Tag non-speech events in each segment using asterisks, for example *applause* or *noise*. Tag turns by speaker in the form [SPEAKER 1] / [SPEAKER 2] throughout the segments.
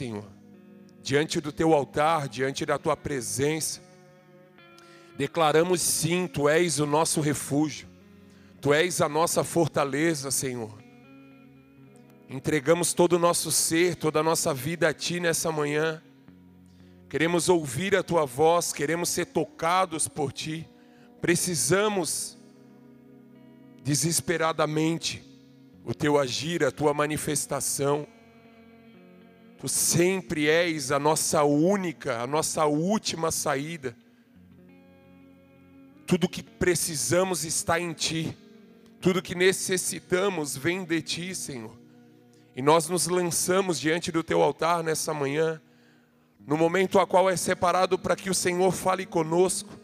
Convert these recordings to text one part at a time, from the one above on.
[SPEAKER 1] Senhor, diante do teu altar, diante da tua presença, declaramos sim, tu és o nosso refúgio, tu és a nossa fortaleza, Senhor. Entregamos todo o nosso ser, toda a nossa vida a ti nessa manhã. Queremos ouvir a tua voz, queremos ser tocados por ti. Precisamos desesperadamente o teu agir, a tua manifestação. Tu sempre és a nossa única, a nossa última saída. Tudo que precisamos está em Ti. Tudo que necessitamos vem de Ti, Senhor. E nós nos lançamos diante do Teu altar nessa manhã, no momento a qual é separado para que o Senhor fale conosco.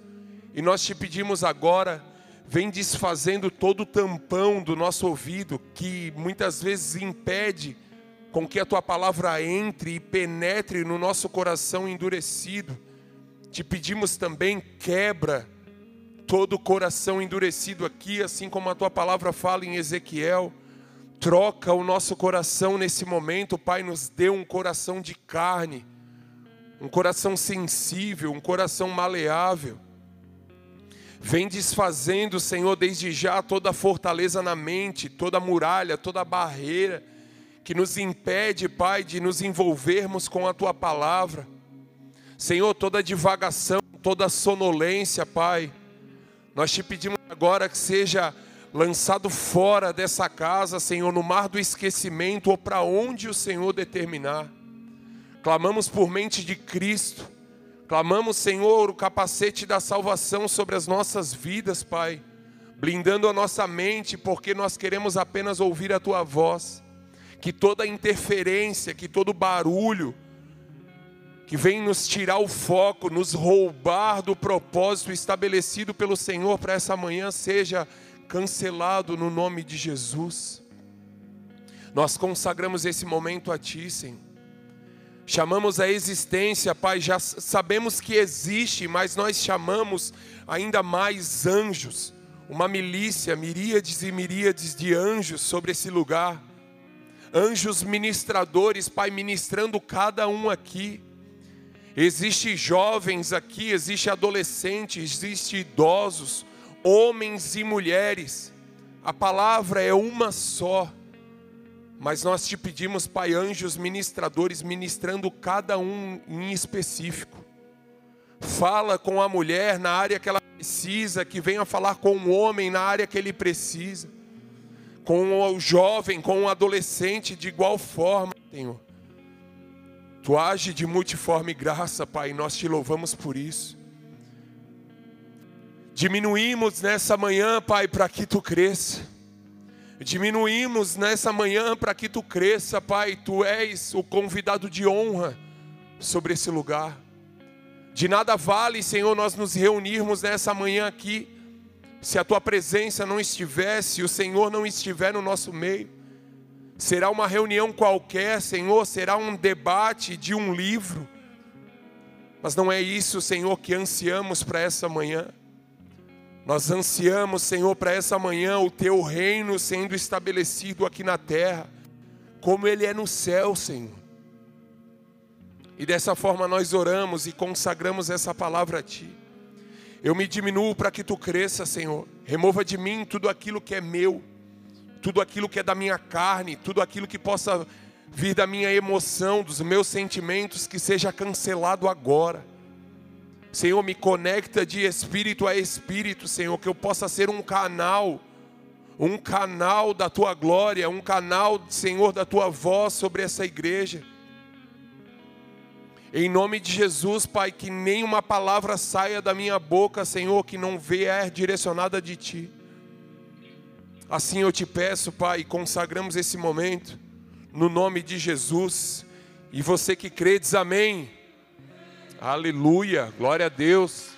[SPEAKER 1] E nós te pedimos agora, vem desfazendo todo o tampão do nosso ouvido, que muitas vezes impede com que a tua palavra entre e penetre no nosso coração endurecido. Te pedimos também, quebra todo o coração endurecido aqui, assim como a tua palavra fala em Ezequiel. Troca o nosso coração nesse momento, Pai, nos dê um coração de carne, um coração sensível, um coração maleável. Vem desfazendo, Senhor, desde já toda fortaleza na mente, toda muralha, toda barreira que nos impede, Pai, de nos envolvermos com a tua palavra. Senhor, toda divagação, toda sonolência, Pai, nós te pedimos agora que seja lançado fora dessa casa, Senhor, no mar do esquecimento ou para onde o Senhor determinar. Clamamos por mente de Cristo, clamamos, Senhor, o capacete da salvação sobre as nossas vidas, Pai, blindando a nossa mente, porque nós queremos apenas ouvir a tua voz que toda interferência, que todo barulho, que vem nos tirar o foco, nos roubar do propósito estabelecido pelo Senhor para essa manhã, seja cancelado no nome de Jesus. Nós consagramos esse momento a Ti, Senhor. Chamamos a existência, Pai, já sabemos que existe, mas nós chamamos ainda mais anjos, uma milícia, miríades e miríades de anjos sobre esse lugar anjos ministradores, Pai, ministrando cada um aqui. Existe jovens aqui, existe adolescentes, existe idosos, homens e mulheres. A palavra é uma só. Mas nós te pedimos, Pai, anjos ministradores, ministrando cada um em específico. Fala com a mulher na área que ela precisa, que venha falar com o homem na área que ele precisa com o jovem, com o adolescente de igual forma, Senhor. Tu age de multiforme graça, Pai, nós te louvamos por isso. Diminuímos nessa manhã, Pai, para que tu cresça. Diminuímos nessa manhã para que tu cresça, Pai. Tu és o convidado de honra sobre esse lugar. De nada vale, Senhor, nós nos reunirmos nessa manhã aqui se a tua presença não estiver, se o Senhor não estiver no nosso meio, será uma reunião qualquer, Senhor, será um debate de um livro, mas não é isso, Senhor, que ansiamos para essa manhã. Nós ansiamos, Senhor, para essa manhã o teu reino sendo estabelecido aqui na terra, como ele é no céu, Senhor. E dessa forma nós oramos e consagramos essa palavra a ti. Eu me diminuo para que tu cresça, Senhor. Remova de mim tudo aquilo que é meu, tudo aquilo que é da minha carne, tudo aquilo que possa vir da minha emoção, dos meus sentimentos, que seja cancelado agora. Senhor, me conecta de espírito a espírito, Senhor, que eu possa ser um canal, um canal da tua glória, um canal, Senhor, da tua voz sobre essa igreja. Em nome de Jesus, Pai, que nenhuma palavra saia da minha boca, Senhor, que não vier direcionada de Ti. Assim eu te peço, Pai, consagramos esse momento, no nome de Jesus. E você que crê, diz amém. Aleluia, glória a Deus.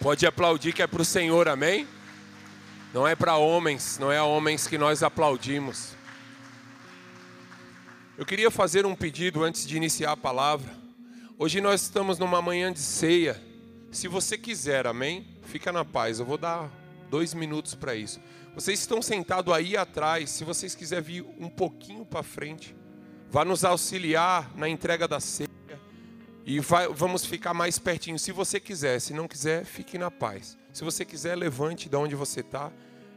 [SPEAKER 1] Pode aplaudir que é para o Senhor, amém? Não é para homens, não é a homens que nós aplaudimos. Eu queria fazer um pedido antes de iniciar a palavra. Hoje nós estamos numa manhã de ceia. Se você quiser, amém? Fica na paz. Eu vou dar dois minutos para isso. Vocês estão sentados aí atrás. Se vocês quiserem vir um pouquinho para frente, vá nos auxiliar na entrega da ceia e vai, vamos ficar mais pertinho. Se você quiser, se não quiser, fique na paz. Se você quiser, levante de onde você está.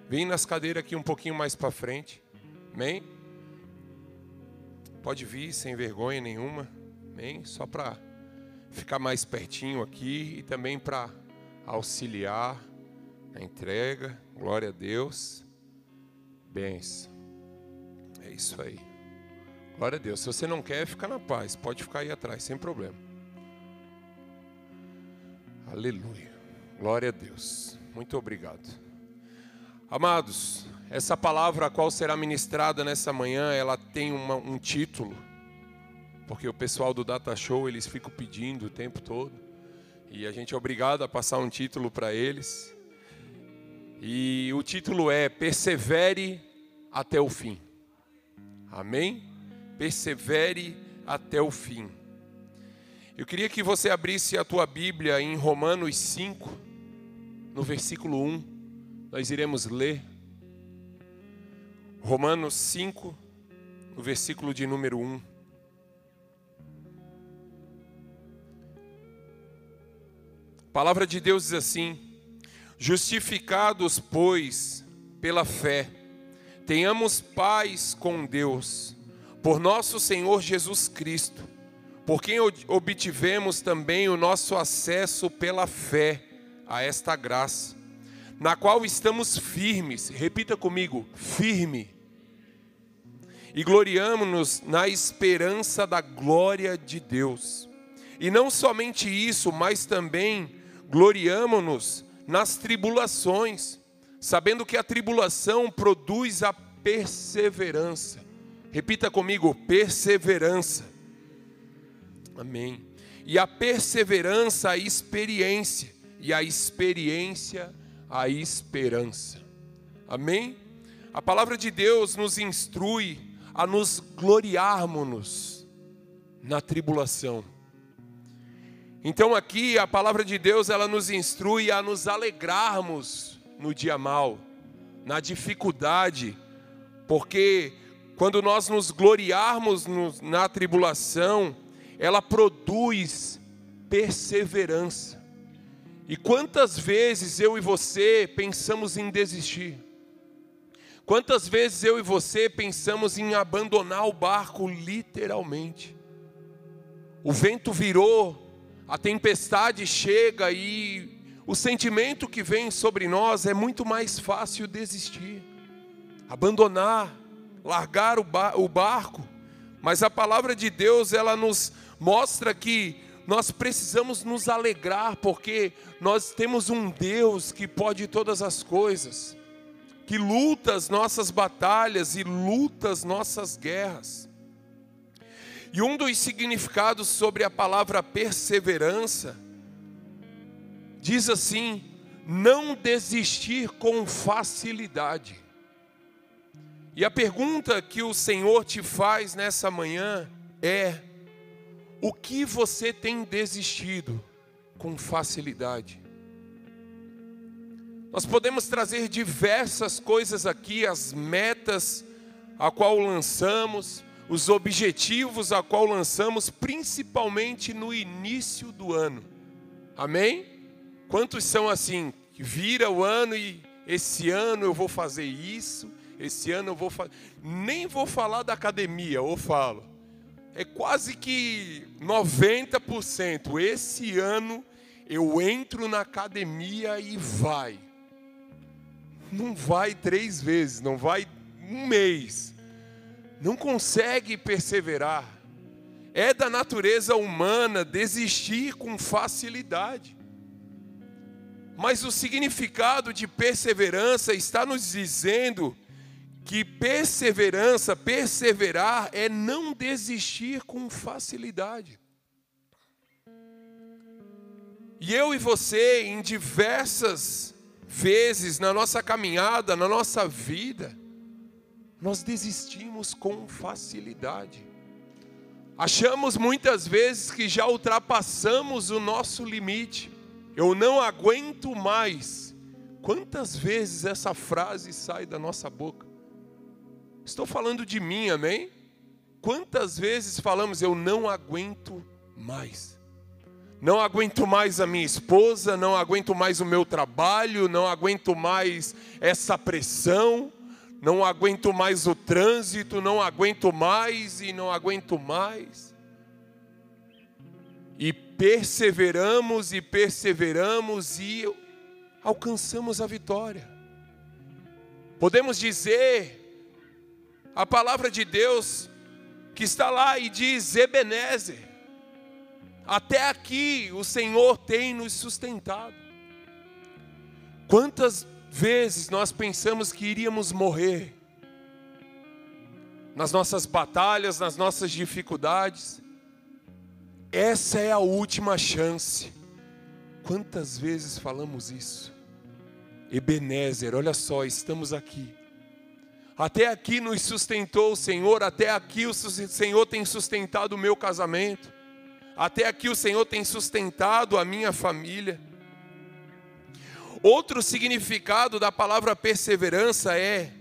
[SPEAKER 1] Vem nas cadeiras aqui um pouquinho mais para frente. Amém? Pode vir sem vergonha nenhuma. Amém? Só para ficar mais pertinho aqui e também para auxiliar na entrega. Glória a Deus. Bens. É isso aí. Glória a Deus. Se você não quer, fica na paz. Pode ficar aí atrás, sem problema. Aleluia. Glória a Deus. Muito obrigado. Amados, essa palavra a qual será ministrada nessa manhã, ela tem uma, um título, porque o pessoal do Data Show eles ficam pedindo o tempo todo, e a gente é obrigado a passar um título para eles. E o título é Persevere até o fim. Amém? Persevere até o fim. Eu queria que você abrisse a tua Bíblia em Romanos 5, no versículo 1. Nós iremos ler. Romanos 5, no versículo de número 1. A palavra de Deus diz assim: Justificados, pois, pela fé, tenhamos paz com Deus, por nosso Senhor Jesus Cristo por quem obtivemos também o nosso acesso pela fé a esta graça, na qual estamos firmes, repita comigo, firme, e gloriamo-nos na esperança da glória de Deus. E não somente isso, mas também gloriamo-nos nas tribulações, sabendo que a tribulação produz a perseverança. Repita comigo, perseverança. Amém. E a perseverança, a experiência, e a experiência, a esperança. Amém? A palavra de Deus nos instrui a nos gloriarmos na tribulação. Então aqui a palavra de Deus ela nos instrui a nos alegrarmos no dia mal, na dificuldade, porque quando nós nos gloriarmos na tribulação, ela produz perseverança. E quantas vezes eu e você pensamos em desistir? Quantas vezes eu e você pensamos em abandonar o barco literalmente? O vento virou, a tempestade chega e o sentimento que vem sobre nós é muito mais fácil desistir, abandonar, largar o barco. Mas a palavra de Deus, ela nos mostra que nós precisamos nos alegrar, porque nós temos um Deus que pode todas as coisas, que luta as nossas batalhas e luta as nossas guerras. E um dos significados sobre a palavra perseverança diz assim: não desistir com facilidade. E a pergunta que o Senhor te faz nessa manhã é: o que você tem desistido com facilidade? Nós podemos trazer diversas coisas aqui, as metas a qual lançamos, os objetivos a qual lançamos, principalmente no início do ano. Amém? Quantos são assim? Vira o ano e esse ano eu vou fazer isso, esse ano eu vou fazer. Nem vou falar da academia, ou falo é quase que 90%. Esse ano eu entro na academia e vai. Não vai três vezes, não vai um mês. Não consegue perseverar. É da natureza humana desistir com facilidade. Mas o significado de perseverança está nos dizendo que perseverança, perseverar é não desistir com facilidade. E eu e você, em diversas vezes na nossa caminhada, na nossa vida, nós desistimos com facilidade. Achamos muitas vezes que já ultrapassamos o nosso limite. Eu não aguento mais. Quantas vezes essa frase sai da nossa boca? Estou falando de mim, amém? quantas vezes falamos, eu não aguento mais. Não aguento mais a minha esposa, não aguento mais o meu trabalho, não aguento mais essa pressão, não aguento mais o trânsito, não aguento mais e não aguento mais. E perseveramos e perseveramos e alcançamos a vitória. Podemos dizer, a palavra de Deus que está lá e diz Ebenezer, até aqui o Senhor tem nos sustentado. Quantas vezes nós pensamos que iríamos morrer nas nossas batalhas, nas nossas dificuldades? Essa é a última chance. Quantas vezes falamos isso? Ebenezer, olha só, estamos aqui. Até aqui nos sustentou o Senhor, até aqui o Senhor tem sustentado o meu casamento, até aqui o Senhor tem sustentado a minha família. Outro significado da palavra perseverança é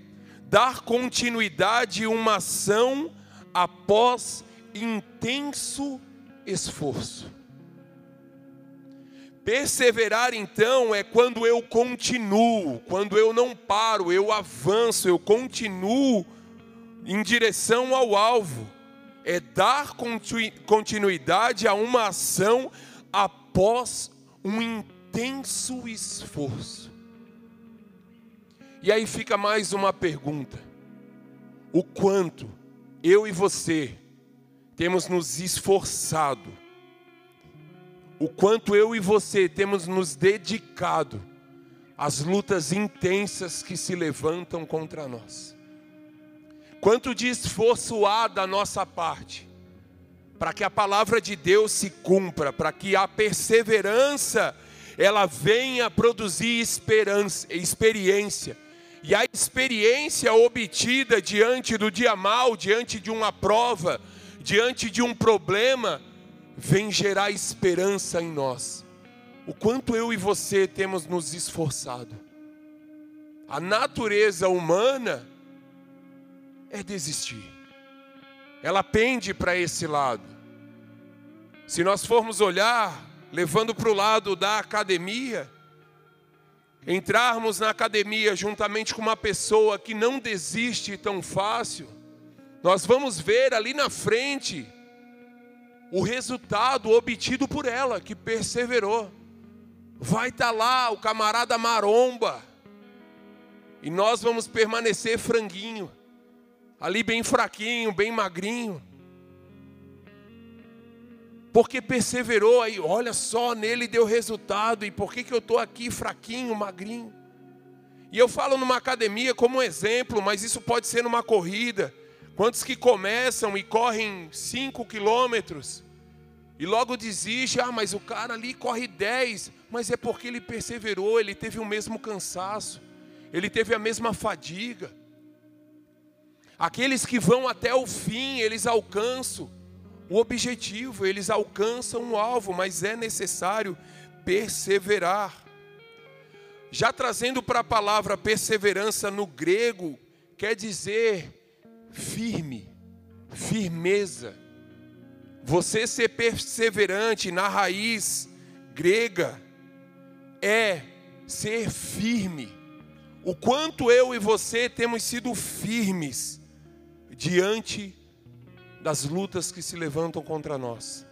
[SPEAKER 1] dar continuidade a uma ação após intenso esforço. Perseverar então é quando eu continuo, quando eu não paro, eu avanço, eu continuo em direção ao alvo. É dar continuidade a uma ação após um intenso esforço. E aí fica mais uma pergunta: o quanto eu e você temos nos esforçado o quanto eu e você temos nos dedicado às lutas intensas que se levantam contra nós. Quanto de esforço há da nossa parte para que a palavra de Deus se cumpra, para que a perseverança ela venha produzir esperança, experiência. E a experiência obtida diante do dia mal, diante de uma prova, diante de um problema, vem gerar esperança em nós. O quanto eu e você temos nos esforçado. A natureza humana é desistir. Ela pende para esse lado. Se nós formos olhar, levando para o lado da academia, entrarmos na academia juntamente com uma pessoa que não desiste tão fácil, nós vamos ver ali na frente o resultado obtido por ela, que perseverou. Vai estar tá lá o camarada maromba, e nós vamos permanecer franguinho, ali bem fraquinho, bem magrinho, porque perseverou aí, olha só, nele deu resultado, e por que, que eu estou aqui fraquinho, magrinho? E eu falo numa academia como exemplo, mas isso pode ser numa corrida. Quantos que começam e correm 5 quilômetros e logo desiste, ah, mas o cara ali corre 10, mas é porque ele perseverou, ele teve o mesmo cansaço, ele teve a mesma fadiga. Aqueles que vão até o fim, eles alcançam o objetivo, eles alcançam o alvo, mas é necessário perseverar. Já trazendo para a palavra perseverança no grego, quer dizer firme, firmeza você ser perseverante na raiz grega é ser firme. O quanto eu e você temos sido firmes diante das lutas que se levantam contra nós.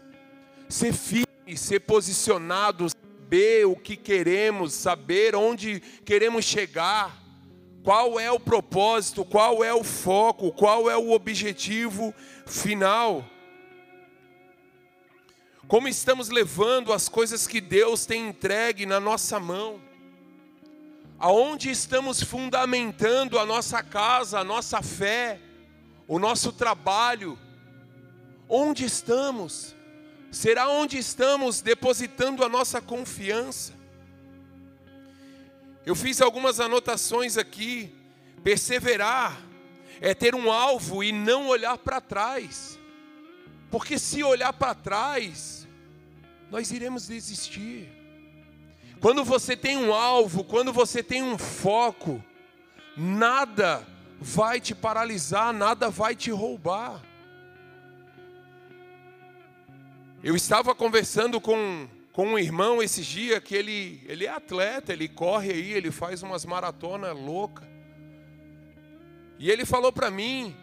[SPEAKER 1] Ser firme, ser posicionado, saber o que queremos, saber onde queremos chegar, qual é o propósito, qual é o foco, qual é o objetivo final. Como estamos levando as coisas que Deus tem entregue na nossa mão? Aonde estamos fundamentando a nossa casa, a nossa fé, o nosso trabalho? Onde estamos? Será onde estamos depositando a nossa confiança? Eu fiz algumas anotações aqui. Perseverar é ter um alvo e não olhar para trás. Porque se olhar para trás, nós iremos desistir. Quando você tem um alvo, quando você tem um foco, nada vai te paralisar, nada vai te roubar. Eu estava conversando com, com um irmão esses dias que ele, ele é atleta, ele corre aí, ele faz umas maratonas loucas. E ele falou para mim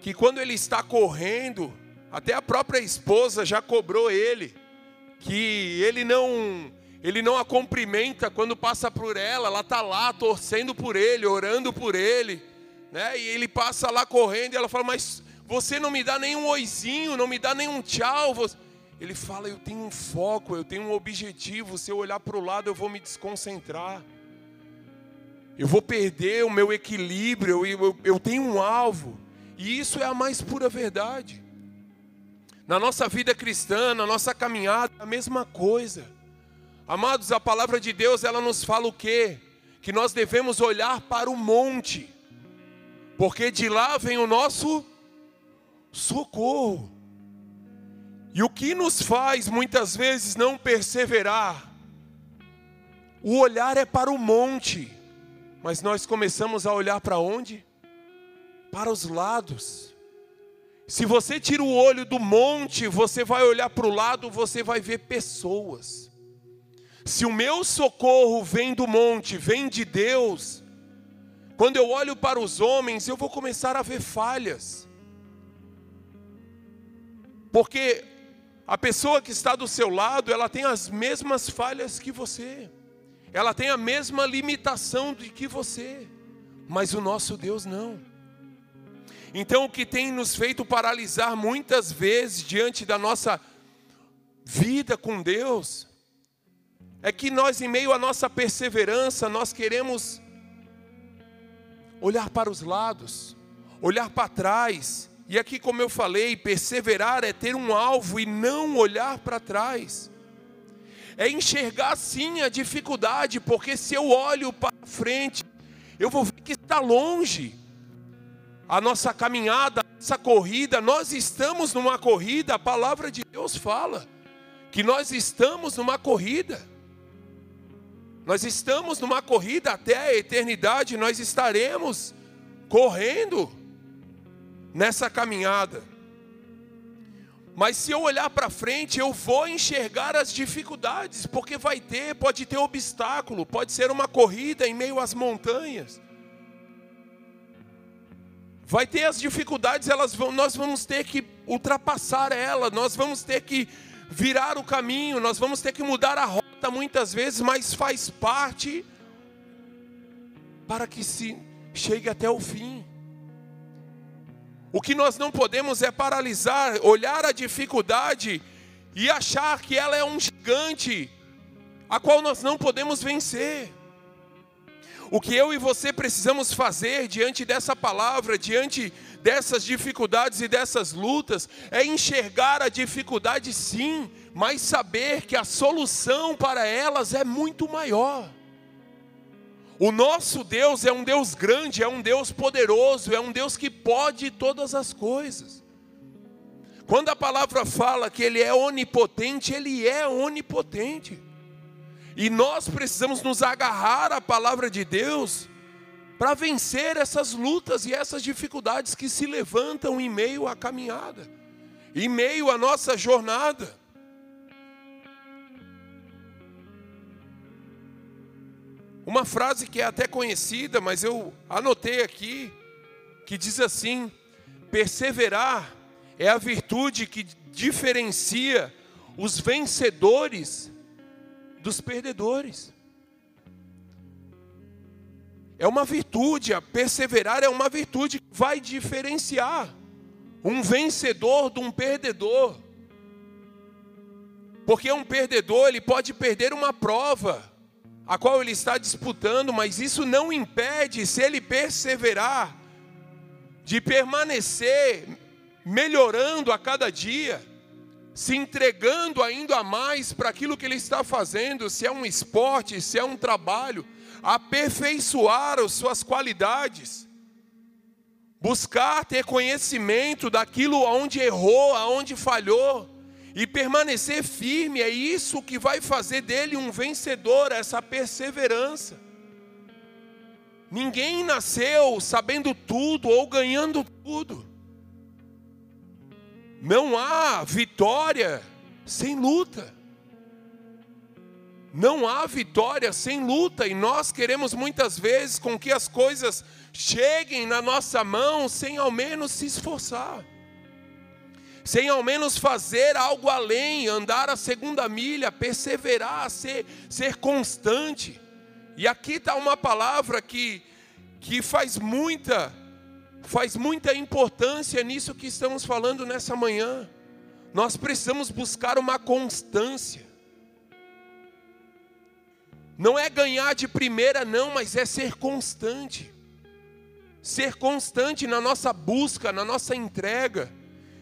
[SPEAKER 1] que quando ele está correndo, até a própria esposa já cobrou ele, que ele não ele não a cumprimenta quando passa por ela, ela está lá torcendo por ele, orando por ele, né? E ele passa lá correndo e ela fala: Mas você não me dá nenhum oizinho, não me dá nenhum tchau. Ele fala: Eu tenho um foco, eu tenho um objetivo. Se eu olhar para o lado, eu vou me desconcentrar. Eu vou perder o meu equilíbrio. Eu, eu, eu tenho um alvo. E isso é a mais pura verdade. Na nossa vida cristã, na nossa caminhada, a mesma coisa. Amados, a palavra de Deus, ela nos fala o quê? Que nós devemos olhar para o monte, porque de lá vem o nosso socorro. E o que nos faz muitas vezes não perseverar? O olhar é para o monte, mas nós começamos a olhar para onde? Para os lados. Se você tira o olho do monte, você vai olhar para o lado, você vai ver pessoas. Se o meu socorro vem do monte, vem de Deus, quando eu olho para os homens, eu vou começar a ver falhas. Porque a pessoa que está do seu lado, ela tem as mesmas falhas que você. Ela tem a mesma limitação de que você. Mas o nosso Deus não. Então o que tem nos feito paralisar muitas vezes diante da nossa vida com Deus é que nós em meio à nossa perseverança, nós queremos olhar para os lados, olhar para trás e aqui, como eu falei, perseverar é ter um alvo e não olhar para trás. É enxergar sim a dificuldade, porque se eu olho para frente, eu vou ver que está longe. A nossa caminhada, a nossa corrida, nós estamos numa corrida, a palavra de Deus fala que nós estamos numa corrida. Nós estamos numa corrida até a eternidade, nós estaremos correndo nessa caminhada. Mas se eu olhar para frente, eu vou enxergar as dificuldades, porque vai ter, pode ter obstáculo, pode ser uma corrida em meio às montanhas. Vai ter as dificuldades, elas vão, nós vamos ter que ultrapassar ela, nós vamos ter que virar o caminho, nós vamos ter que mudar a rota muitas vezes, mas faz parte para que se chegue até o fim. O que nós não podemos é paralisar, olhar a dificuldade e achar que ela é um gigante, a qual nós não podemos vencer. O que eu e você precisamos fazer diante dessa palavra, diante dessas dificuldades e dessas lutas, é enxergar a dificuldade sim, mas saber que a solução para elas é muito maior. O nosso Deus é um Deus grande, é um Deus poderoso, é um Deus que pode todas as coisas. Quando a palavra fala que Ele é onipotente, Ele é onipotente. E nós precisamos nos agarrar à palavra de Deus para vencer essas lutas e essas dificuldades que se levantam em meio à caminhada, em meio à nossa jornada. Uma frase que é até conhecida, mas eu anotei aqui, que diz assim: perseverar é a virtude que diferencia os vencedores dos perdedores. É uma virtude, a perseverar é uma virtude que vai diferenciar um vencedor de um perdedor. Porque um perdedor, ele pode perder uma prova, a qual ele está disputando, mas isso não impede, se ele perseverar, de permanecer melhorando a cada dia, se entregando ainda mais para aquilo que ele está fazendo, se é um esporte, se é um trabalho, aperfeiçoar as suas qualidades, buscar ter conhecimento daquilo onde errou, aonde falhou, e permanecer firme, é isso que vai fazer dele um vencedor, essa perseverança. Ninguém nasceu sabendo tudo ou ganhando tudo. Não há vitória sem luta. Não há vitória sem luta, e nós queremos muitas vezes com que as coisas cheguem na nossa mão sem ao menos se esforçar, sem ao menos fazer algo além, andar a segunda milha, perseverar, ser, ser constante. E aqui está uma palavra que, que faz muita, faz muita importância nisso que estamos falando nessa manhã. Nós precisamos buscar uma constância. Não é ganhar de primeira, não, mas é ser constante. Ser constante na nossa busca, na nossa entrega.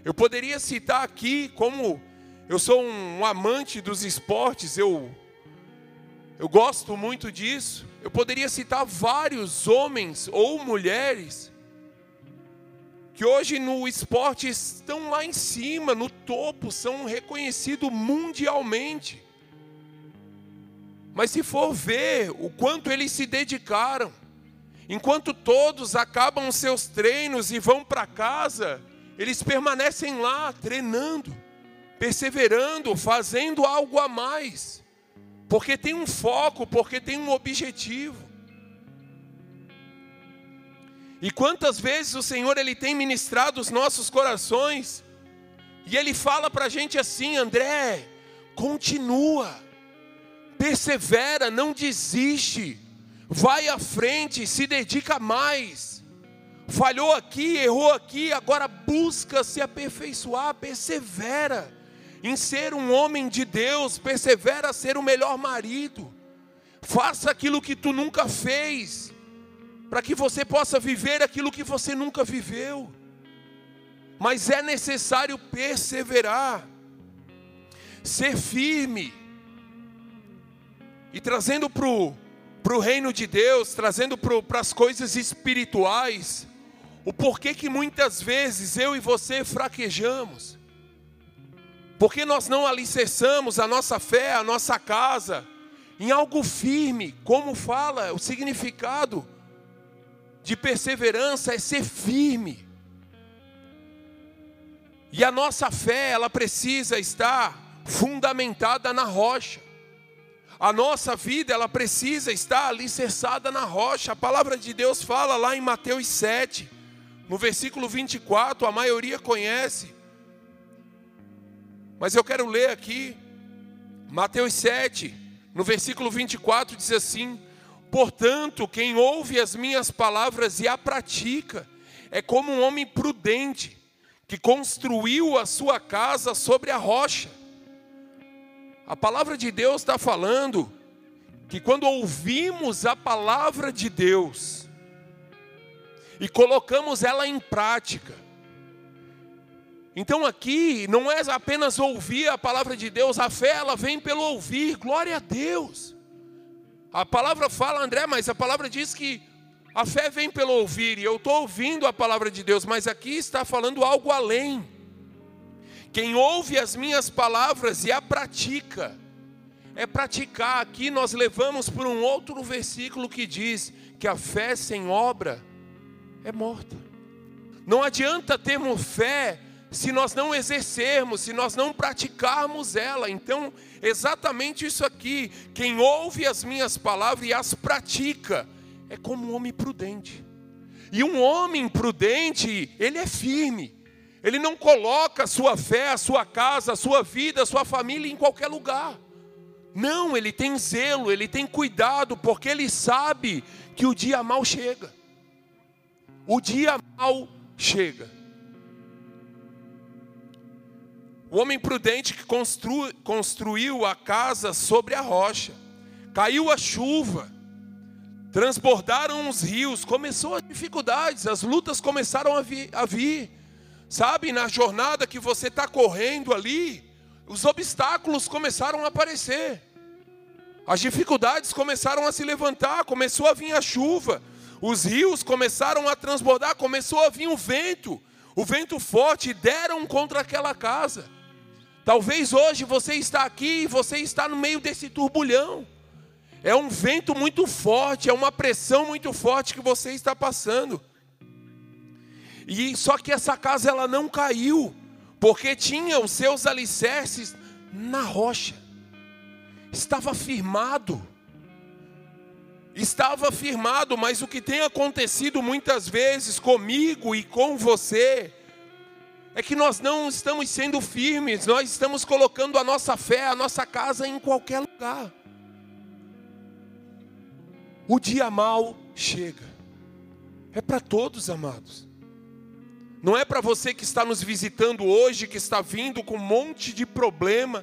[SPEAKER 1] Eu poderia citar aqui, como eu sou um amante dos esportes, eu, eu gosto muito disso. Eu poderia citar vários homens ou mulheres que hoje no esporte estão lá em cima, no topo, são reconhecidos mundialmente. Mas se for ver o quanto eles se dedicaram, enquanto todos acabam seus treinos e vão para casa, eles permanecem lá treinando, perseverando, fazendo algo a mais, porque tem um foco, porque tem um objetivo. E quantas vezes o Senhor ele tem ministrado os nossos corações, e ele fala para a gente assim, André, continua persevera, não desiste, vai à frente, se dedica mais. Falhou aqui, errou aqui, agora busca se aperfeiçoar, persevera em ser um homem de Deus, persevera a ser o melhor marido. Faça aquilo que tu nunca fez, para que você possa viver aquilo que você nunca viveu. Mas é necessário perseverar, ser firme e trazendo para o reino de Deus, trazendo para as coisas espirituais, o porquê que muitas vezes eu e você fraquejamos. Porque nós não alicerçamos a nossa fé, a nossa casa, em algo firme, como fala o significado de perseverança é ser firme. E a nossa fé, ela precisa estar fundamentada na rocha. A nossa vida, ela precisa estar alicerçada na rocha. A palavra de Deus fala lá em Mateus 7, no versículo 24, a maioria conhece. Mas eu quero ler aqui, Mateus 7, no versículo 24, diz assim: Portanto, quem ouve as minhas palavras e a pratica, é como um homem prudente, que construiu a sua casa sobre a rocha. A palavra de Deus está falando que quando ouvimos a palavra de Deus e colocamos ela em prática, então aqui não é apenas ouvir a palavra de Deus, a fé ela vem pelo ouvir, glória a Deus. A palavra fala, André, mas a palavra diz que a fé vem pelo ouvir, e eu estou ouvindo a palavra de Deus, mas aqui está falando algo além. Quem ouve as minhas palavras e a pratica, é praticar. Aqui nós levamos por um outro versículo que diz que a fé sem obra é morta. Não adianta termos fé se nós não exercermos, se nós não praticarmos ela. Então, exatamente isso aqui: quem ouve as minhas palavras e as pratica, é como um homem prudente. E um homem prudente, ele é firme, ele não coloca a sua fé, a sua casa, a sua vida, a sua família em qualquer lugar. Não, ele tem zelo, ele tem cuidado, porque ele sabe que o dia mal chega. O dia mal chega. O homem prudente que constru, construiu a casa sobre a rocha, caiu a chuva, transbordaram os rios, começou as dificuldades, as lutas começaram a vir. A vir. Sabe, na jornada que você está correndo ali, os obstáculos começaram a aparecer. As dificuldades começaram a se levantar, começou a vir a chuva, os rios começaram a transbordar, começou a vir o vento, o vento forte, deram contra aquela casa. Talvez hoje você está aqui e você está no meio desse turbulhão. É um vento muito forte, é uma pressão muito forte que você está passando. E só que essa casa ela não caiu, porque tinha os seus alicerces na rocha. Estava firmado. Estava firmado, mas o que tem acontecido muitas vezes comigo e com você é que nós não estamos sendo firmes, nós estamos colocando a nossa fé, a nossa casa em qualquer lugar. O dia mal chega. É para todos, amados. Não é para você que está nos visitando hoje, que está vindo com um monte de problema,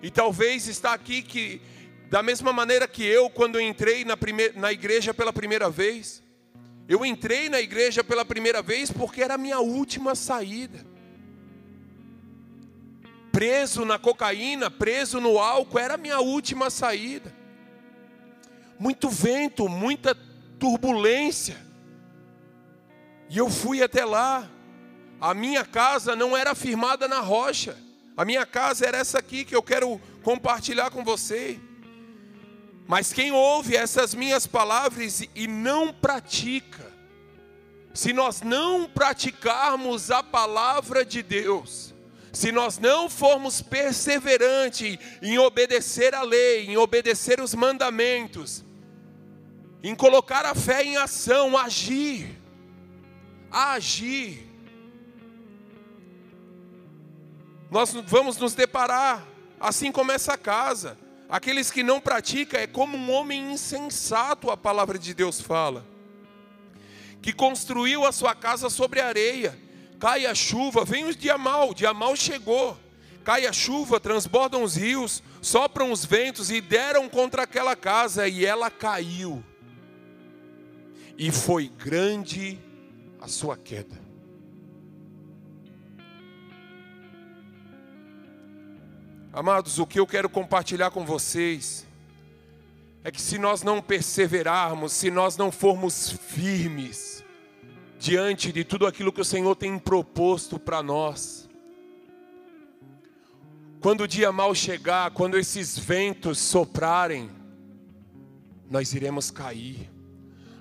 [SPEAKER 1] e talvez está aqui que, da mesma maneira que eu, quando entrei na, primeira, na igreja pela primeira vez, eu entrei na igreja pela primeira vez porque era a minha última saída. Preso na cocaína, preso no álcool, era a minha última saída. Muito vento, muita turbulência. E eu fui até lá. A minha casa não era firmada na rocha. A minha casa era essa aqui que eu quero compartilhar com você. Mas quem ouve essas minhas palavras e não pratica, se nós não praticarmos a palavra de Deus, se nós não formos perseverantes em obedecer a lei, em obedecer os mandamentos, em colocar a fé em ação, agir, agir, nós vamos nos deparar, assim como essa casa. Aqueles que não praticam é como um homem insensato, a palavra de Deus fala, que construiu a sua casa sobre areia. Cai a chuva, vem o dia mal, o dia mal chegou. Cai a chuva, transbordam os rios, sopram os ventos e deram contra aquela casa e ela caiu. E foi grande a sua queda. Amados, o que eu quero compartilhar com vocês é que se nós não perseverarmos, se nós não formos firmes diante de tudo aquilo que o Senhor tem proposto para nós, quando o dia mal chegar, quando esses ventos soprarem, nós iremos cair.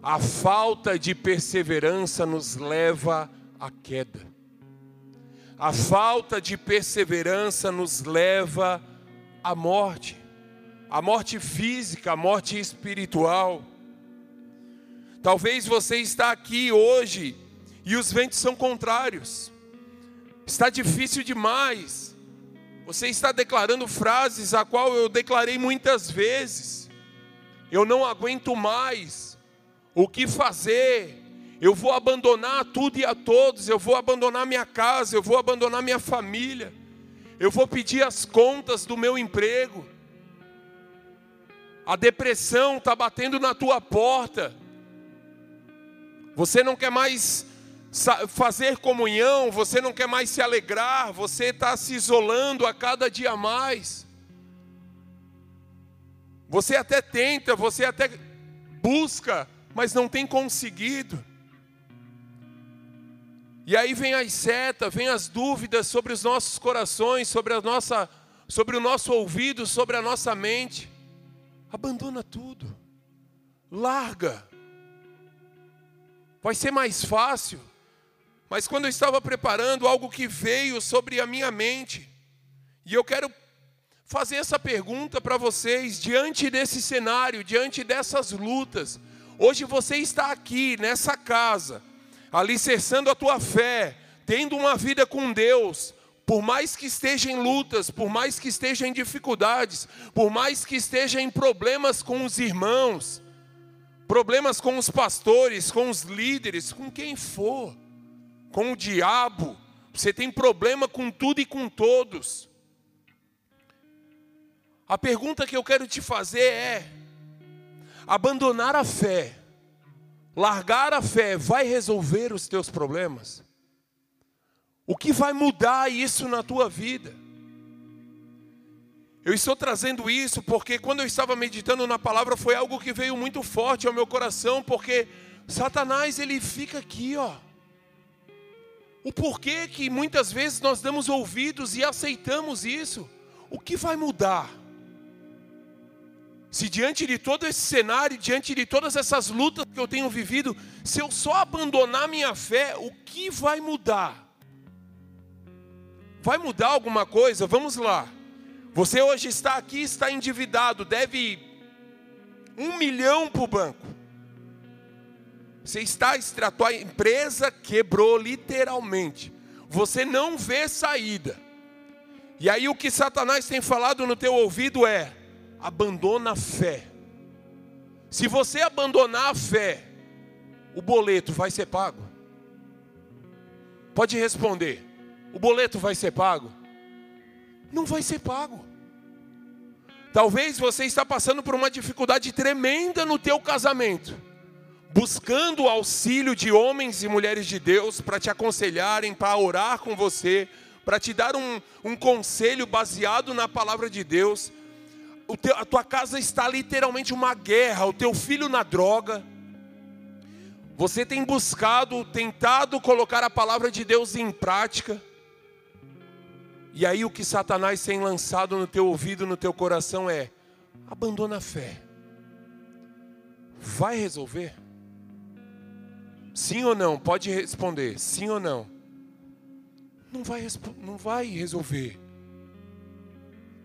[SPEAKER 1] A falta de perseverança nos leva à queda. A falta de perseverança nos leva à morte, à morte física, à morte espiritual. Talvez você está aqui hoje e os ventos são contrários. Está difícil demais. Você está declarando frases a qual eu declarei muitas vezes. Eu não aguento mais. O que fazer? eu vou abandonar tudo e a todos, eu vou abandonar minha casa, eu vou abandonar minha família, eu vou pedir as contas do meu emprego. A depressão está batendo na tua porta. Você não quer mais fazer comunhão, você não quer mais se alegrar, você está se isolando a cada dia mais. Você até tenta, você até busca, mas não tem conseguido. E aí vem as setas, vem as dúvidas sobre os nossos corações, sobre, a nossa, sobre o nosso ouvido, sobre a nossa mente. Abandona tudo. Larga. Vai ser mais fácil. Mas quando eu estava preparando algo que veio sobre a minha mente, e eu quero fazer essa pergunta para vocês, diante desse cenário, diante dessas lutas. Hoje você está aqui nessa casa alicerçando a tua fé, tendo uma vida com Deus, por mais que esteja em lutas, por mais que esteja em dificuldades, por mais que esteja em problemas com os irmãos, problemas com os pastores, com os líderes, com quem for, com o diabo, você tem problema com tudo e com todos. A pergunta que eu quero te fazer é: abandonar a fé Largar a fé vai resolver os teus problemas? O que vai mudar isso na tua vida? Eu estou trazendo isso porque quando eu estava meditando na palavra foi algo que veio muito forte ao meu coração, porque Satanás ele fica aqui, ó. O porquê que muitas vezes nós damos ouvidos e aceitamos isso? O que vai mudar? Se diante de todo esse cenário, diante de todas essas lutas que eu tenho vivido, se eu só abandonar minha fé, o que vai mudar? Vai mudar alguma coisa? Vamos lá. Você hoje está aqui, está endividado, deve um milhão para o banco. Você está, a tua empresa quebrou literalmente. Você não vê saída. E aí o que Satanás tem falado no teu ouvido é: abandona a fé. Se você abandonar a fé, o boleto vai ser pago. Pode responder. O boleto vai ser pago? Não vai ser pago. Talvez você está passando por uma dificuldade tremenda no teu casamento, buscando o auxílio de homens e mulheres de Deus para te aconselharem, para orar com você, para te dar um, um conselho baseado na palavra de Deus. Teu, a tua casa está literalmente uma guerra, o teu filho na droga. Você tem buscado, tentado colocar a palavra de Deus em prática. E aí o que Satanás tem lançado no teu ouvido, no teu coração é: abandona a fé. Vai resolver? Sim ou não? Pode responder, sim ou não? Não vai, não vai resolver.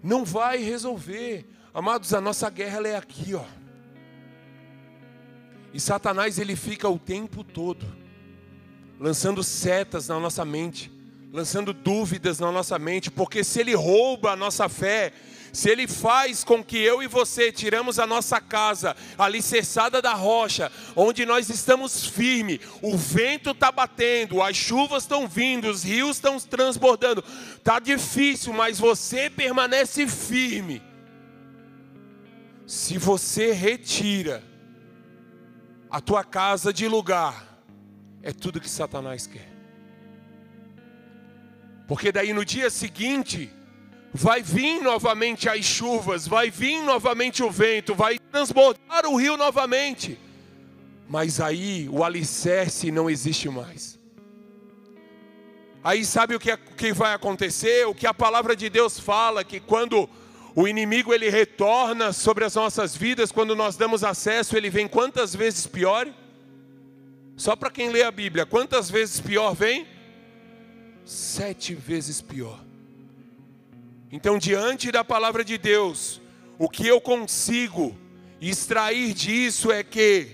[SPEAKER 1] Não vai resolver. Amados, a nossa guerra é aqui, ó. E Satanás ele fica o tempo todo lançando setas na nossa mente, lançando dúvidas na nossa mente, porque se ele rouba a nossa fé, se ele faz com que eu e você tiramos a nossa casa alicerçada da rocha, onde nós estamos firmes, o vento está batendo, as chuvas estão vindo, os rios estão transbordando, está difícil, mas você permanece firme. Se você retira a tua casa de lugar, é tudo que Satanás quer. Porque daí no dia seguinte, vai vir novamente as chuvas, vai vir novamente o vento, vai transbordar o rio novamente. Mas aí o alicerce não existe mais. Aí sabe o que, é, que vai acontecer? O que a palavra de Deus fala, que quando o inimigo ele retorna sobre as nossas vidas, quando nós damos acesso, ele vem quantas vezes pior? Só para quem lê a Bíblia, quantas vezes pior vem? Sete vezes pior. Então, diante da palavra de Deus, o que eu consigo extrair disso é que,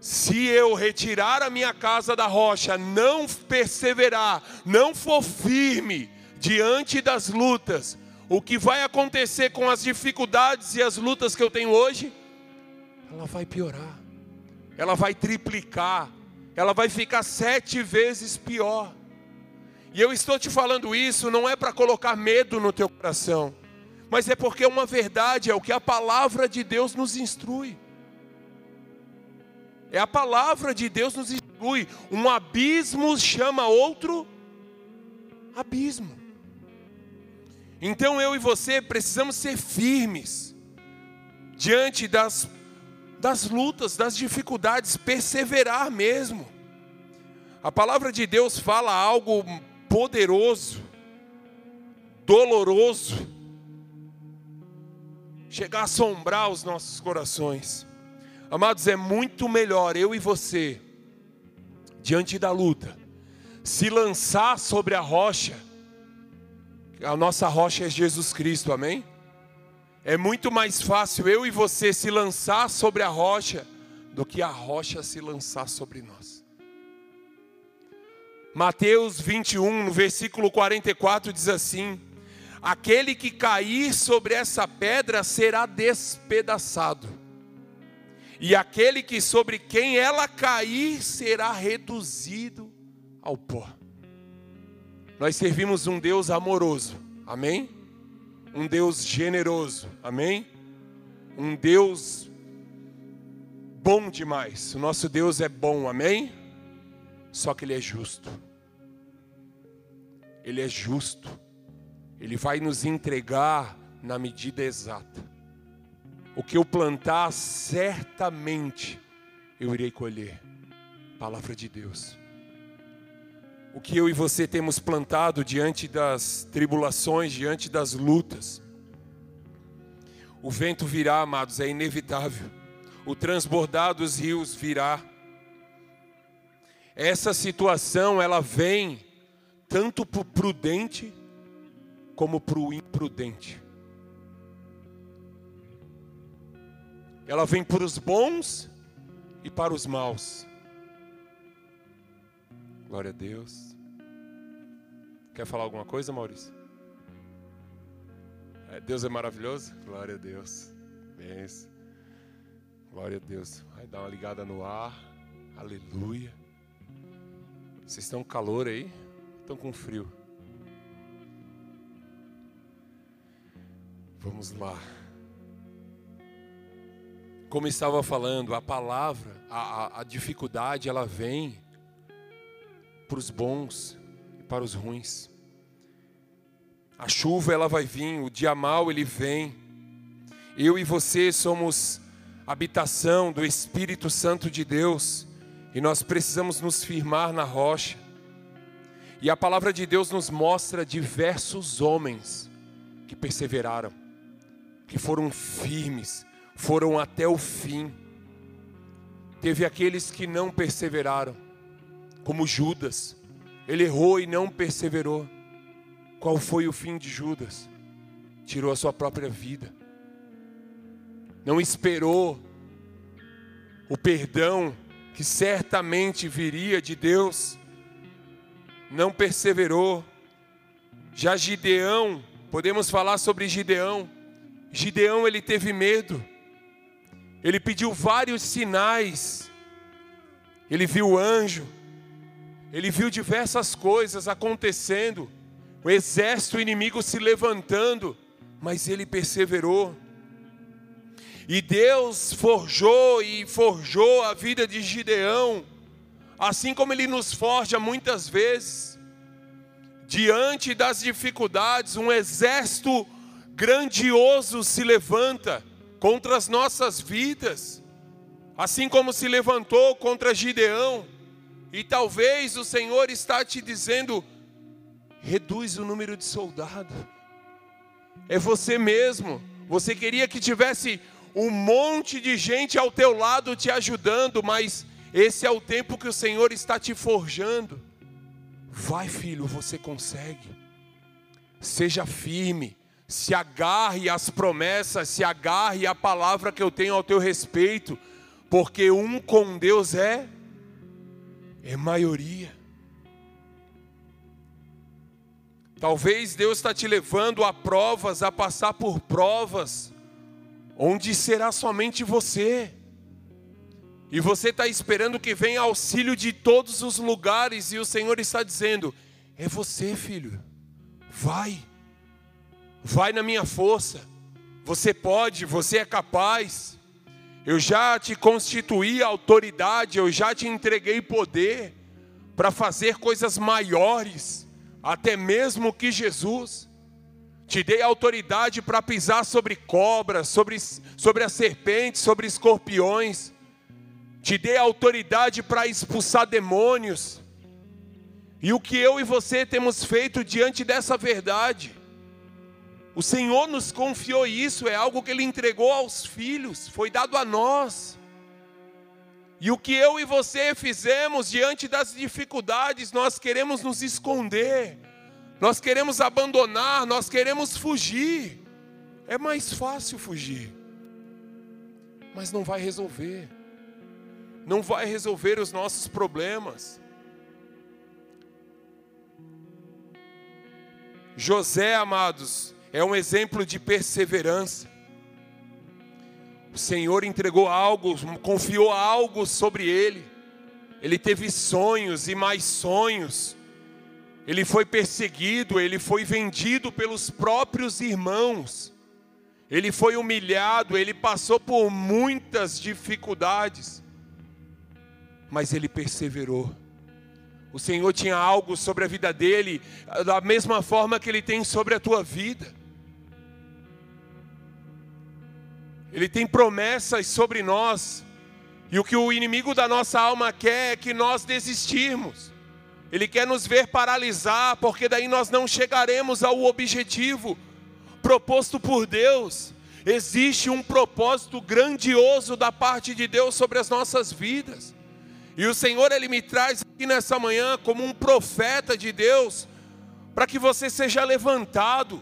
[SPEAKER 1] se eu retirar a minha casa da rocha, não perseverar, não for firme diante das lutas, o que vai acontecer com as dificuldades e as lutas que eu tenho hoje? Ela vai piorar, ela vai triplicar, ela vai ficar sete vezes pior. E eu estou te falando isso não é para colocar medo no teu coração, mas é porque é uma verdade, é o que a palavra de Deus nos instrui. É a palavra de Deus nos instrui. Um abismo chama outro abismo. Então eu e você precisamos ser firmes diante das, das lutas, das dificuldades, perseverar mesmo. A palavra de Deus fala algo poderoso, doloroso, chegar a assombrar os nossos corações. Amados, é muito melhor eu e você, diante da luta, se lançar sobre a rocha, a nossa rocha é Jesus Cristo, amém? É muito mais fácil eu e você se lançar sobre a rocha do que a rocha se lançar sobre nós. Mateus 21, no versículo 44, diz assim: Aquele que cair sobre essa pedra será despedaçado, e aquele que sobre quem ela cair será reduzido ao pó. Nós servimos um Deus amoroso, amém? Um Deus generoso, amém? Um Deus bom demais. O nosso Deus é bom, amém? Só que Ele é justo. Ele é justo. Ele vai nos entregar na medida exata. O que eu plantar, certamente eu irei colher. Palavra de Deus. O que eu e você temos plantado diante das tribulações, diante das lutas. O vento virá, amados, é inevitável. O transbordar dos rios virá. Essa situação ela vem tanto para o prudente como para o imprudente. Ela vem para os bons e para os maus. Glória a Deus. Quer falar alguma coisa, Maurício? É, Deus é maravilhoso? Glória a Deus. Benção. Glória a Deus. Vai dar uma ligada no ar. Aleluia. Vocês estão com calor aí? Estão com frio? Vamos lá. Como estava falando, a palavra, a, a, a dificuldade, ela vem para os bons e para os ruins. A chuva ela vai vir, o dia mal ele vem. Eu e você somos habitação do Espírito Santo de Deus e nós precisamos nos firmar na rocha. E a palavra de Deus nos mostra diversos homens que perseveraram, que foram firmes, foram até o fim. Teve aqueles que não perseveraram, como Judas. Ele errou e não perseverou. Qual foi o fim de Judas? Tirou a sua própria vida. Não esperou o perdão que certamente viria de Deus. Não perseverou. Já Gideão, podemos falar sobre Gideão. Gideão ele teve medo. Ele pediu vários sinais. Ele viu o anjo. Ele viu diversas coisas acontecendo, o exército inimigo se levantando, mas ele perseverou. E Deus forjou e forjou a vida de Gideão, assim como ele nos forja muitas vezes. Diante das dificuldades, um exército grandioso se levanta contra as nossas vidas, assim como se levantou contra Gideão. E talvez o Senhor está te dizendo: reduz o número de soldados. É você mesmo. Você queria que tivesse um monte de gente ao teu lado te ajudando, mas esse é o tempo que o Senhor está te forjando. Vai, filho, você consegue. Seja firme, se agarre às promessas, se agarre à palavra que eu tenho ao teu respeito, porque um com Deus é é maioria. Talvez Deus está te levando a provas, a passar por provas, onde será somente você. E você está esperando que venha auxílio de todos os lugares, e o Senhor está dizendo: é você, filho, vai, vai na minha força, você pode, você é capaz. Eu já te constituí autoridade, eu já te entreguei poder para fazer coisas maiores, até mesmo que Jesus. Te dei autoridade para pisar sobre cobras, sobre, sobre as serpentes, sobre escorpiões. Te dei autoridade para expulsar demônios. E o que eu e você temos feito diante dessa verdade? O Senhor nos confiou isso, é algo que Ele entregou aos filhos, foi dado a nós. E o que eu e você fizemos diante das dificuldades, nós queremos nos esconder, nós queremos abandonar, nós queremos fugir. É mais fácil fugir, mas não vai resolver, não vai resolver os nossos problemas. José, amados, é um exemplo de perseverança. O Senhor entregou algo, confiou algo sobre ele. Ele teve sonhos e mais sonhos. Ele foi perseguido, ele foi vendido pelos próprios irmãos. Ele foi humilhado, ele passou por muitas dificuldades. Mas ele perseverou. O Senhor tinha algo sobre a vida dele, da mesma forma que ele tem sobre a tua vida. Ele tem promessas sobre nós. E o que o inimigo da nossa alma quer é que nós desistirmos. Ele quer nos ver paralisar, porque daí nós não chegaremos ao objetivo proposto por Deus. Existe um propósito grandioso da parte de Deus sobre as nossas vidas. E o Senhor ele me traz aqui nessa manhã como um profeta de Deus para que você seja levantado,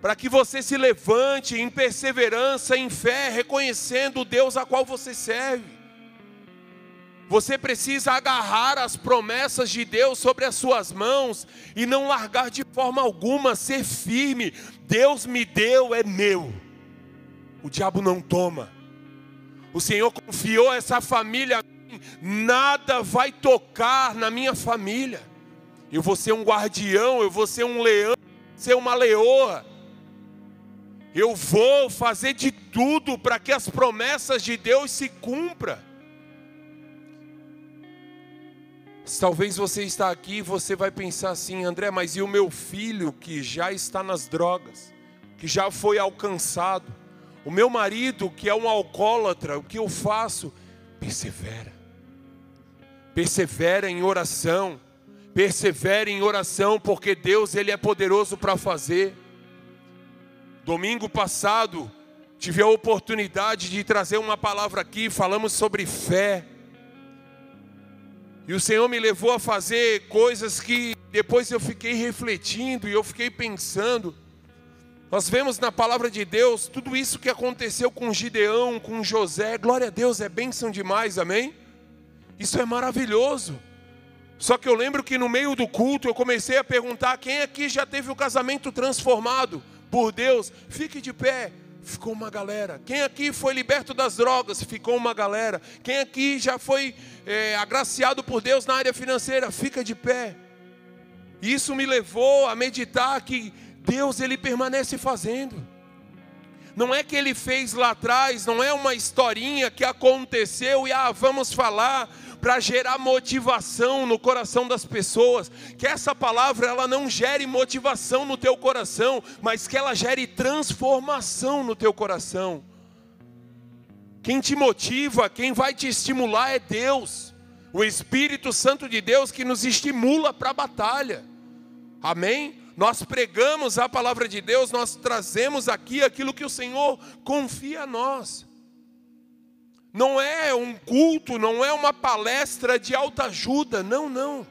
[SPEAKER 1] para que você se levante em perseverança, em fé, reconhecendo o Deus a qual você serve. Você precisa agarrar as promessas de Deus sobre as suas mãos e não largar de forma alguma, ser firme. Deus me deu, é meu. O diabo não toma. O Senhor confiou essa família nada vai tocar na minha família. Eu vou ser um guardião, eu vou ser um leão, ser uma leoa. Eu vou fazer de tudo para que as promessas de Deus se cumpram. Talvez você está aqui e você vai pensar assim, André, mas e o meu filho que já está nas drogas, que já foi alcançado? O meu marido que é um alcoólatra, o que eu faço? Persevera. Persevera em oração. Persevera em oração, porque Deus ele é poderoso para fazer. Domingo passado, tive a oportunidade de trazer uma palavra aqui, falamos sobre fé. E o Senhor me levou a fazer coisas que depois eu fiquei refletindo e eu fiquei pensando. Nós vemos na palavra de Deus tudo isso que aconteceu com Gideão, com José. Glória a Deus, é bênção demais, amém? Isso é maravilhoso. Só que eu lembro que no meio do culto eu comecei a perguntar: quem aqui já teve o casamento transformado por Deus? Fique de pé ficou uma galera. Quem aqui foi liberto das drogas? Ficou uma galera. Quem aqui já foi é, agraciado por Deus na área financeira? Fica de pé. Isso me levou a meditar que Deus ele permanece fazendo. Não é que ele fez lá atrás, não é uma historinha que aconteceu e ah, vamos falar para gerar motivação no coração das pessoas, que essa palavra ela não gere motivação no teu coração, mas que ela gere transformação no teu coração. Quem te motiva, quem vai te estimular é Deus, o Espírito Santo de Deus que nos estimula para a batalha. Amém? Nós pregamos a palavra de Deus, nós trazemos aqui aquilo que o Senhor confia a nós. Não é um culto, não é uma palestra de alta ajuda, não, não.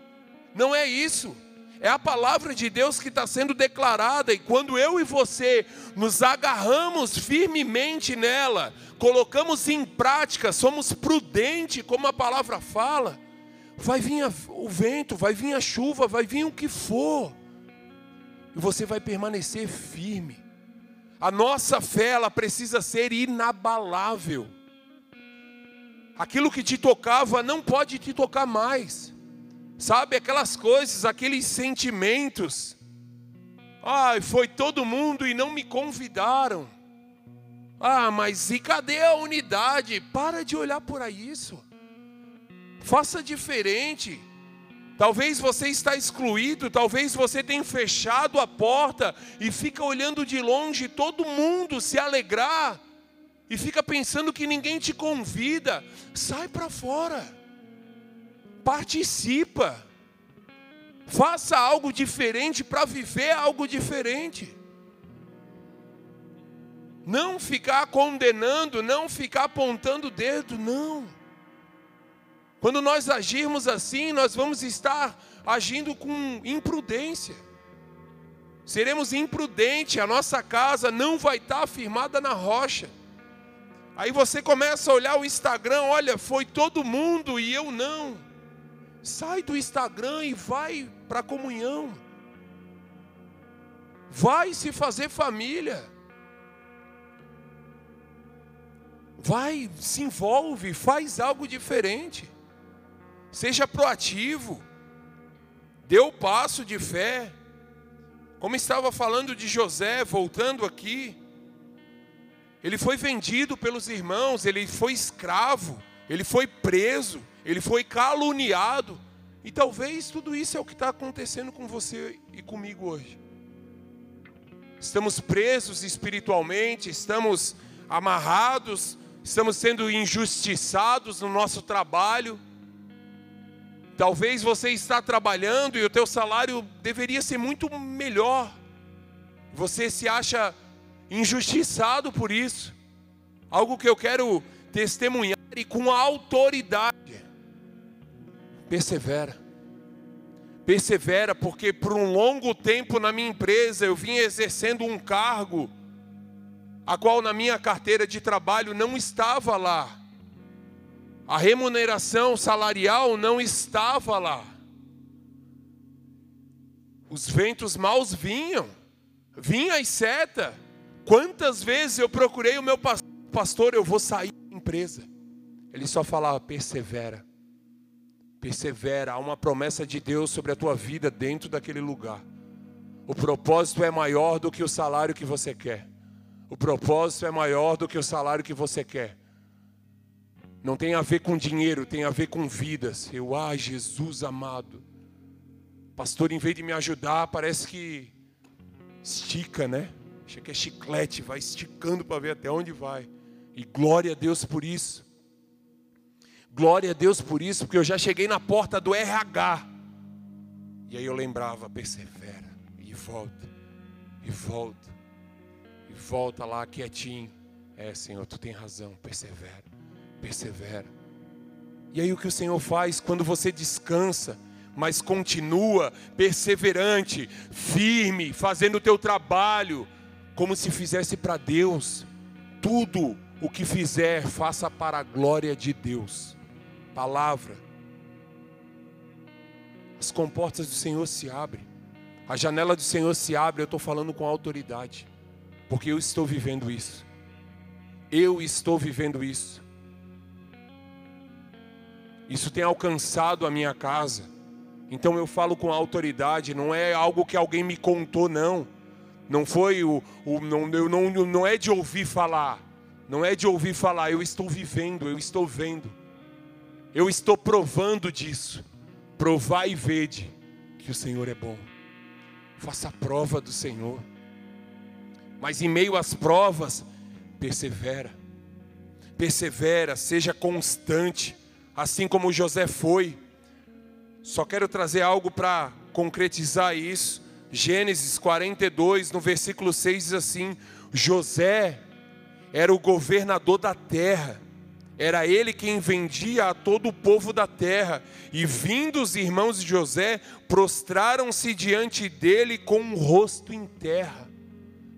[SPEAKER 1] Não é isso. É a palavra de Deus que está sendo declarada, e quando eu e você nos agarramos firmemente nela, colocamos em prática, somos prudentes, como a palavra fala, vai vir o vento, vai vir a chuva, vai vir o que for, e você vai permanecer firme. A nossa fé, ela precisa ser inabalável. Aquilo que te tocava não pode te tocar mais. Sabe, aquelas coisas, aqueles sentimentos. Ai, foi todo mundo e não me convidaram. Ah, mas e cadê a unidade? Para de olhar por isso. Faça diferente. Talvez você está excluído, talvez você tenha fechado a porta e fica olhando de longe todo mundo se alegrar e fica pensando que ninguém te convida, sai para fora. Participa. Faça algo diferente para viver algo diferente. Não ficar condenando, não ficar apontando o dedo, não. Quando nós agirmos assim, nós vamos estar agindo com imprudência. Seremos imprudentes, a nossa casa não vai estar firmada na rocha. Aí você começa a olhar o Instagram, olha, foi todo mundo e eu não. Sai do Instagram e vai para a comunhão. Vai se fazer família. Vai, se envolve, faz algo diferente. Seja proativo. Dê o passo de fé. Como estava falando de José, voltando aqui, ele foi vendido pelos irmãos, ele foi escravo, ele foi preso, ele foi caluniado. E talvez tudo isso é o que está acontecendo com você e comigo hoje. Estamos presos espiritualmente, estamos amarrados, estamos sendo injustiçados no nosso trabalho. Talvez você está trabalhando e o teu salário deveria ser muito melhor. Você se acha injustiçado por isso. Algo que eu quero testemunhar e com autoridade. Persevera. Persevera, porque por um longo tempo na minha empresa eu vim exercendo um cargo, a qual na minha carteira de trabalho não estava lá. A remuneração salarial não estava lá. Os ventos maus vinham, vinha as seta. Quantas vezes eu procurei o meu pastor, eu vou sair da empresa. Ele só falava, persevera. Persevera, há uma promessa de Deus sobre a tua vida dentro daquele lugar. O propósito é maior do que o salário que você quer. O propósito é maior do que o salário que você quer. Não tem a ver com dinheiro, tem a ver com vidas. Eu, ah, Jesus amado. Pastor, em vez de me ajudar, parece que estica, né? Acha que é chiclete, vai esticando para ver até onde vai. E glória a Deus por isso. Glória a Deus por isso, porque eu já cheguei na porta do RH. E aí eu lembrava, persevera, e volta, e volta, e volta lá quietinho. É, Senhor, tu tem razão, persevera persevera. E aí o que o Senhor faz quando você descansa, mas continua perseverante, firme, fazendo o teu trabalho, como se fizesse para Deus. Tudo o que fizer, faça para a glória de Deus. Palavra. As comportas do Senhor se abrem. A janela do Senhor se abre, eu estou falando com autoridade. Porque eu estou vivendo isso. Eu estou vivendo isso. Isso tem alcançado a minha casa. Então eu falo com autoridade, não é algo que alguém me contou, não. Não foi o, o não, eu não, não é de ouvir falar. Não é de ouvir falar, eu estou vivendo, eu estou vendo. Eu estou provando disso. Provar e vede que o Senhor é bom. Faça a prova do Senhor. Mas em meio às provas, persevera. Persevera, seja constante assim como José foi. Só quero trazer algo para concretizar isso. Gênesis 42, no versículo 6 diz assim: José era o governador da terra, era ele quem vendia a todo o povo da terra, e vindo os irmãos de José, prostraram-se diante dele com o rosto em terra.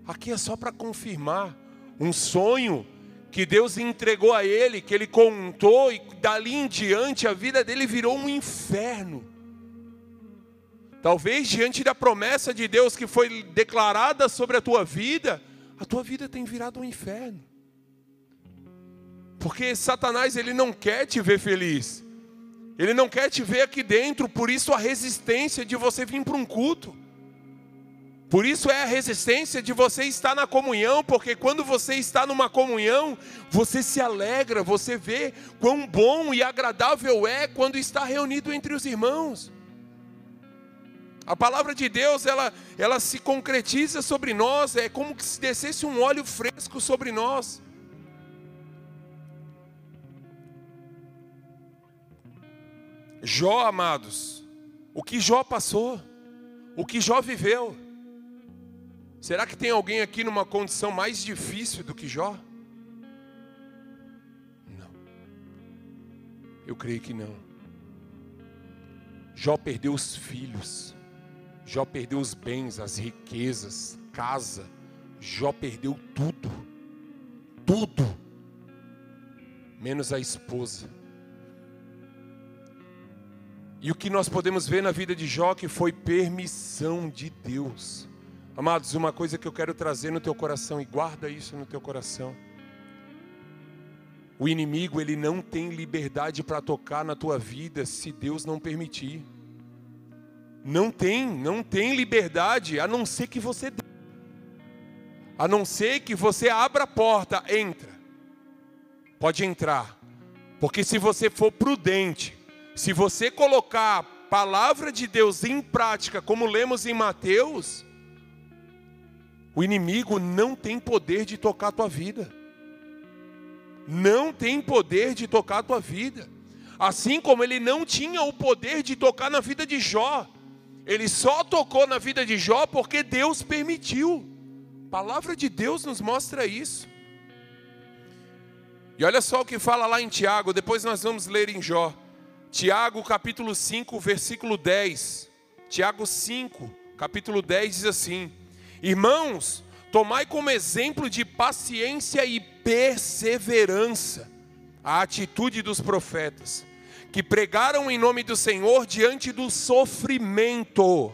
[SPEAKER 1] Aqui é só para confirmar um sonho que Deus entregou a ele, que ele contou, e dali em diante a vida dele virou um inferno. Talvez diante da promessa de Deus que foi declarada sobre a tua vida, a tua vida tem virado um inferno. Porque Satanás ele não quer te ver feliz. Ele não quer te ver aqui dentro, por isso a resistência de você vir para um culto. Por isso é a resistência de você estar na comunhão, porque quando você está numa comunhão, você se alegra, você vê quão bom e agradável é quando está reunido entre os irmãos. A palavra de Deus, ela, ela se concretiza sobre nós, é como se descesse um óleo fresco sobre nós. Jó, amados, o que Jó passou, o que Jó viveu, Será que tem alguém aqui numa condição mais difícil do que Jó? Não. Eu creio que não. Jó perdeu os filhos. Jó perdeu os bens, as riquezas, casa. Jó perdeu tudo. Tudo. Menos a esposa. E o que nós podemos ver na vida de Jó que foi permissão de Deus. Amados, uma coisa que eu quero trazer no teu coração e guarda isso no teu coração. O inimigo, ele não tem liberdade para tocar na tua vida se Deus não permitir. Não tem, não tem liberdade, a não ser que você dê. A não ser que você abra a porta, entra. Pode entrar. Porque se você for prudente, se você colocar a palavra de Deus em prática, como lemos em Mateus, o inimigo não tem poder de tocar a tua vida. Não tem poder de tocar a tua vida. Assim como ele não tinha o poder de tocar na vida de Jó. Ele só tocou na vida de Jó porque Deus permitiu. A palavra de Deus nos mostra isso. E olha só o que fala lá em Tiago, depois nós vamos ler em Jó. Tiago capítulo 5, versículo 10. Tiago 5, capítulo 10 diz assim: Irmãos, tomai como exemplo de paciência e perseverança a atitude dos profetas, que pregaram em nome do Senhor diante do sofrimento.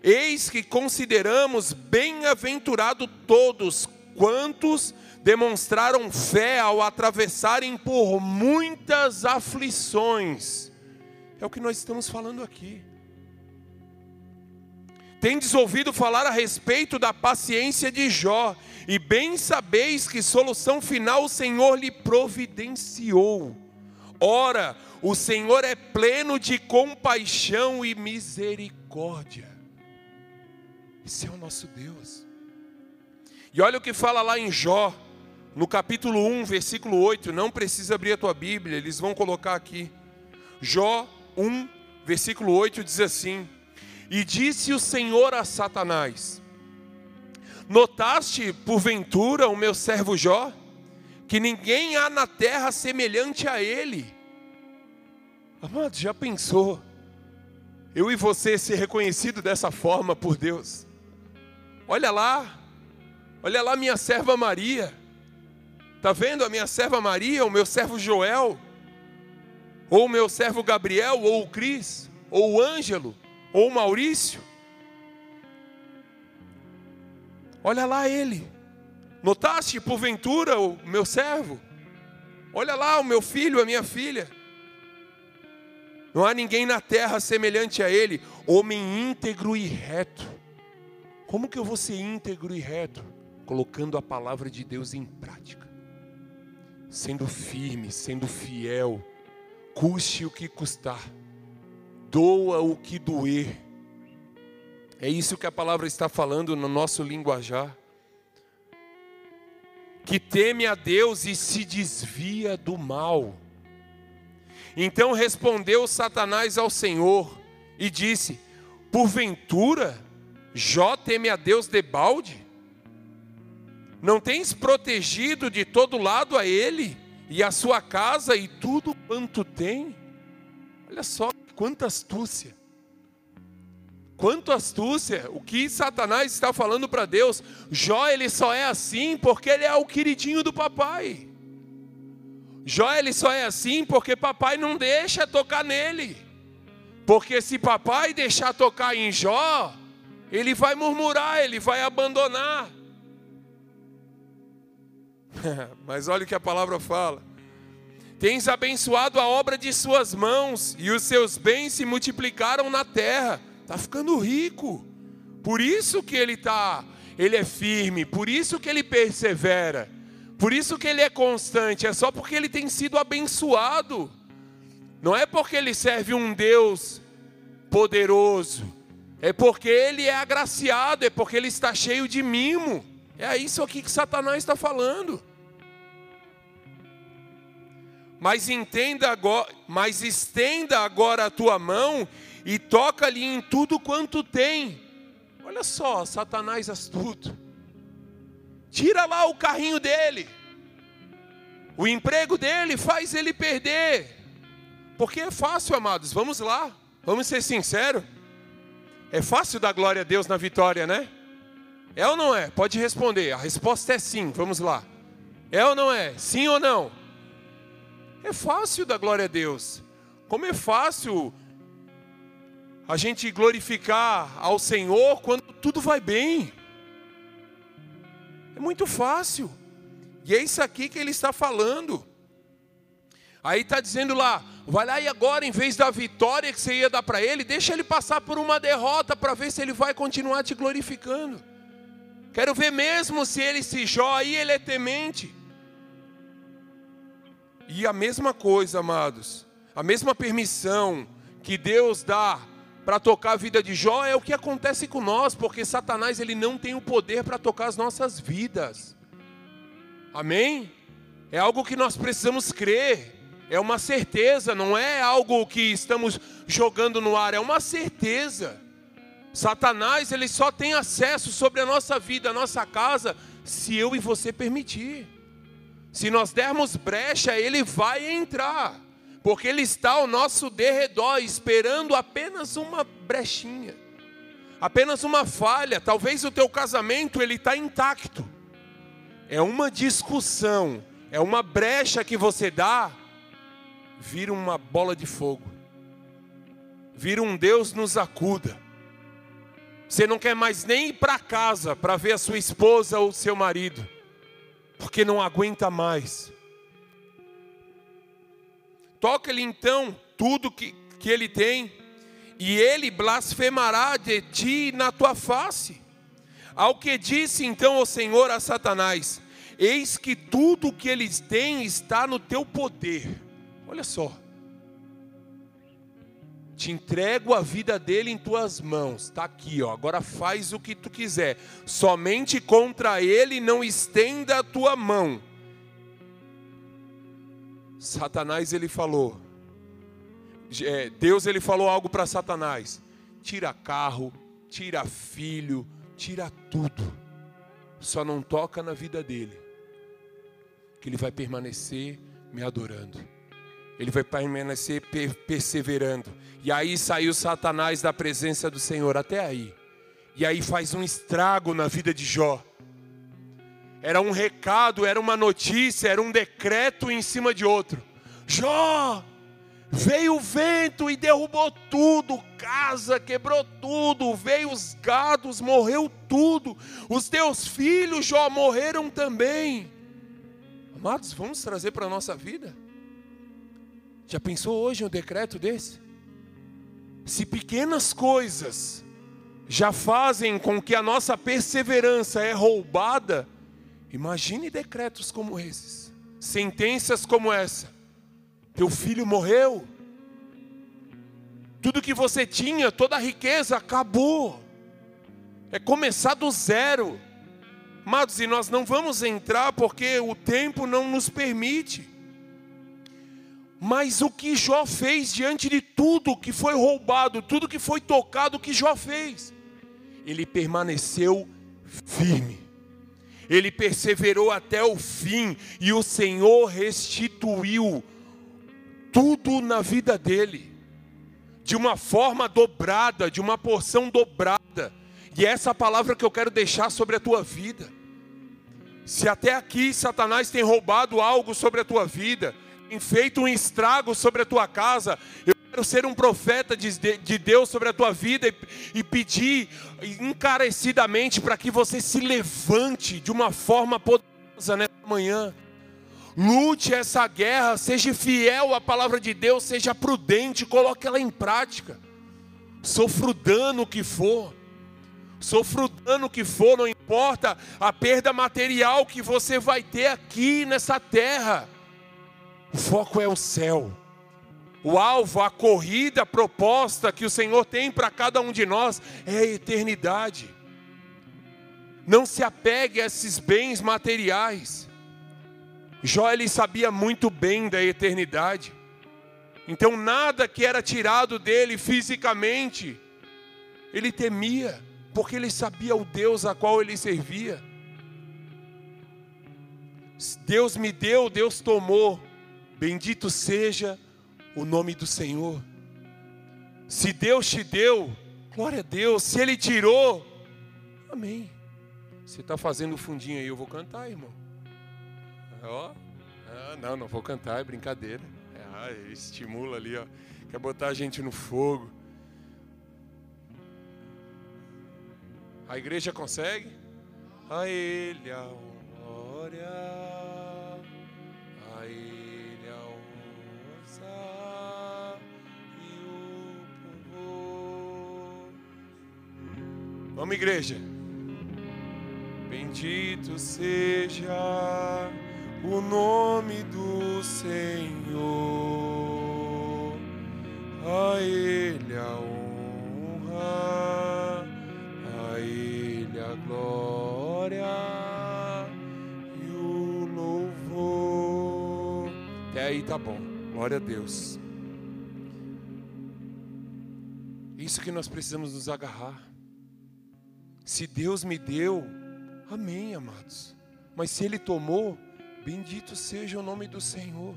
[SPEAKER 1] Eis que consideramos bem-aventurado todos quantos demonstraram fé ao atravessarem por muitas aflições. É o que nós estamos falando aqui. Tendes ouvido falar a respeito da paciência de Jó, e bem sabeis que solução final o Senhor lhe providenciou. Ora, o Senhor é pleno de compaixão e misericórdia. Esse é o nosso Deus. E olha o que fala lá em Jó, no capítulo 1, versículo 8. Não precisa abrir a tua Bíblia, eles vão colocar aqui. Jó 1, versículo 8 diz assim: e disse o Senhor a Satanás: Notaste, porventura, o meu servo Jó, que ninguém há na terra semelhante a ele? Amado, já pensou? Eu e você ser reconhecido dessa forma por Deus? Olha lá, olha lá minha serva Maria. Tá vendo a minha serva Maria, o meu servo Joel, ou o meu servo Gabriel, ou o Cris, ou o Ângelo? Ou Maurício. Olha lá ele. Notaste porventura o meu servo? Olha lá o meu filho, a minha filha. Não há ninguém na terra semelhante a ele, homem íntegro e reto. Como que eu vou ser íntegro e reto? Colocando a palavra de Deus em prática, sendo firme, sendo fiel, custe o que custar doa o que doer. É isso que a palavra está falando no nosso linguajar. Que teme a Deus e se desvia do mal. Então respondeu Satanás ao Senhor e disse: Porventura, Jó teme a Deus de balde? Não tens protegido de todo lado a ele e a sua casa e tudo quanto tem? Olha só Quanta astúcia! Quanto astúcia! O que Satanás está falando para Deus? Jó ele só é assim porque ele é o queridinho do papai. Jó ele só é assim porque papai não deixa tocar nele. Porque se papai deixar tocar em Jó, ele vai murmurar, ele vai abandonar. *laughs* Mas olha o que a palavra fala. Tens abençoado a obra de suas mãos, e os seus bens se multiplicaram na terra. Está ficando rico. Por isso que ele tá, ele é firme, por isso que ele persevera, por isso que ele é constante, é só porque ele tem sido abençoado. Não é porque ele serve um Deus poderoso, é porque ele é agraciado, é porque ele está cheio de mimo. É isso aqui que Satanás está falando. Mas entenda agora, mas estenda agora a tua mão e toca-lhe em tudo quanto tem. Olha só, Satanás astuto. Tira lá o carrinho dele. O emprego dele faz ele perder. Porque é fácil, amados. Vamos lá. Vamos ser sinceros. É fácil dar glória a Deus na vitória, né? É ou não é? Pode responder. A resposta é sim. Vamos lá. É ou não é? Sim ou não? É fácil dar glória a Deus. Como é fácil a gente glorificar ao Senhor quando tudo vai bem. É muito fácil. E é isso aqui que ele está falando. Aí está dizendo lá, vai lá e agora, em vez da vitória que você ia dar para ele, deixa ele passar por uma derrota para ver se ele vai continuar te glorificando. Quero ver mesmo se ele se joia, ele é temente. E a mesma coisa, amados, a mesma permissão que Deus dá para tocar a vida de Jó é o que acontece com nós, porque Satanás ele não tem o poder para tocar as nossas vidas. Amém? É algo que nós precisamos crer. É uma certeza, não é algo que estamos jogando no ar, é uma certeza. Satanás ele só tem acesso sobre a nossa vida, a nossa casa, se eu e você permitir. Se nós dermos brecha, ele vai entrar. porque ele está ao nosso derredor, esperando apenas uma brechinha, apenas uma falha. Talvez o teu casamento ele está intacto. É uma discussão, é uma brecha que você dá, vira uma bola de fogo, vira um Deus nos acuda. Você não quer mais nem ir para casa para ver a sua esposa ou seu marido, porque não aguenta mais. Toca-lhe então tudo que, que ele tem, e ele blasfemará de ti na tua face. Ao que disse então o Senhor a Satanás: Eis que tudo o que eles têm está no teu poder. Olha só te entrego a vida dele em tuas mãos. Está aqui, ó. Agora faz o que tu quiser. Somente contra ele não estenda a tua mão. Satanás ele falou. É, Deus ele falou algo para Satanás. Tira carro, tira filho, tira tudo. Só não toca na vida dele. Que ele vai permanecer me adorando ele vai permanecer perseverando. E aí saiu Satanás da presença do Senhor, até aí. E aí faz um estrago na vida de Jó. Era um recado, era uma notícia, era um decreto em cima de outro. Jó, veio o vento e derrubou tudo, casa, quebrou tudo, veio os gados, morreu tudo. Os teus filhos, Jó, morreram também. Amados, vamos trazer para a nossa vida. Já pensou hoje um decreto desse? Se pequenas coisas já fazem com que a nossa perseverança é roubada, imagine decretos como esses, sentenças como essa. Teu filho morreu, tudo que você tinha, toda a riqueza acabou. É começar do zero. Amados, e nós não vamos entrar porque o tempo não nos permite. Mas o que Jó fez diante de tudo que foi roubado, tudo que foi tocado, o que Jó fez? Ele permaneceu firme. Ele perseverou até o fim e o Senhor restituiu tudo na vida dele, de uma forma dobrada, de uma porção dobrada. E é essa palavra que eu quero deixar sobre a tua vida. Se até aqui Satanás tem roubado algo sobre a tua vida, tem feito um estrago sobre a tua casa, eu quero ser um profeta de, de Deus sobre a tua vida e, e pedir encarecidamente para que você se levante de uma forma poderosa nessa manhã. Lute essa guerra, seja fiel à palavra de Deus, seja prudente, coloque ela em prática. Sofra o dano que for, sofra o dano que for, não importa a perda material que você vai ter aqui nessa terra. O foco é o céu. O alvo, a corrida, a proposta que o Senhor tem para cada um de nós é a eternidade. Não se apegue a esses bens materiais. Jó ele sabia muito bem da eternidade. Então nada que era tirado dele fisicamente, ele temia, porque ele sabia o Deus a qual ele servia. Deus me deu, Deus tomou. Bendito seja o nome do Senhor. Se Deus te deu, glória a Deus. Se Ele tirou, amém. Você está fazendo fundinho aí, eu vou cantar, irmão. Ó, ah, não, não vou cantar, é brincadeira. É, ah, estimula ali, ó. Quer botar a gente no fogo. A igreja consegue? A Ele a glória. Vamos, igreja. Bendito seja o nome do Senhor, a Ele a honra, a Ele a glória e o louvor. Até aí tá bom, glória a Deus. Isso que nós precisamos nos agarrar. Se Deus me deu, amém, amados. Mas se Ele tomou, bendito seja o nome do Senhor.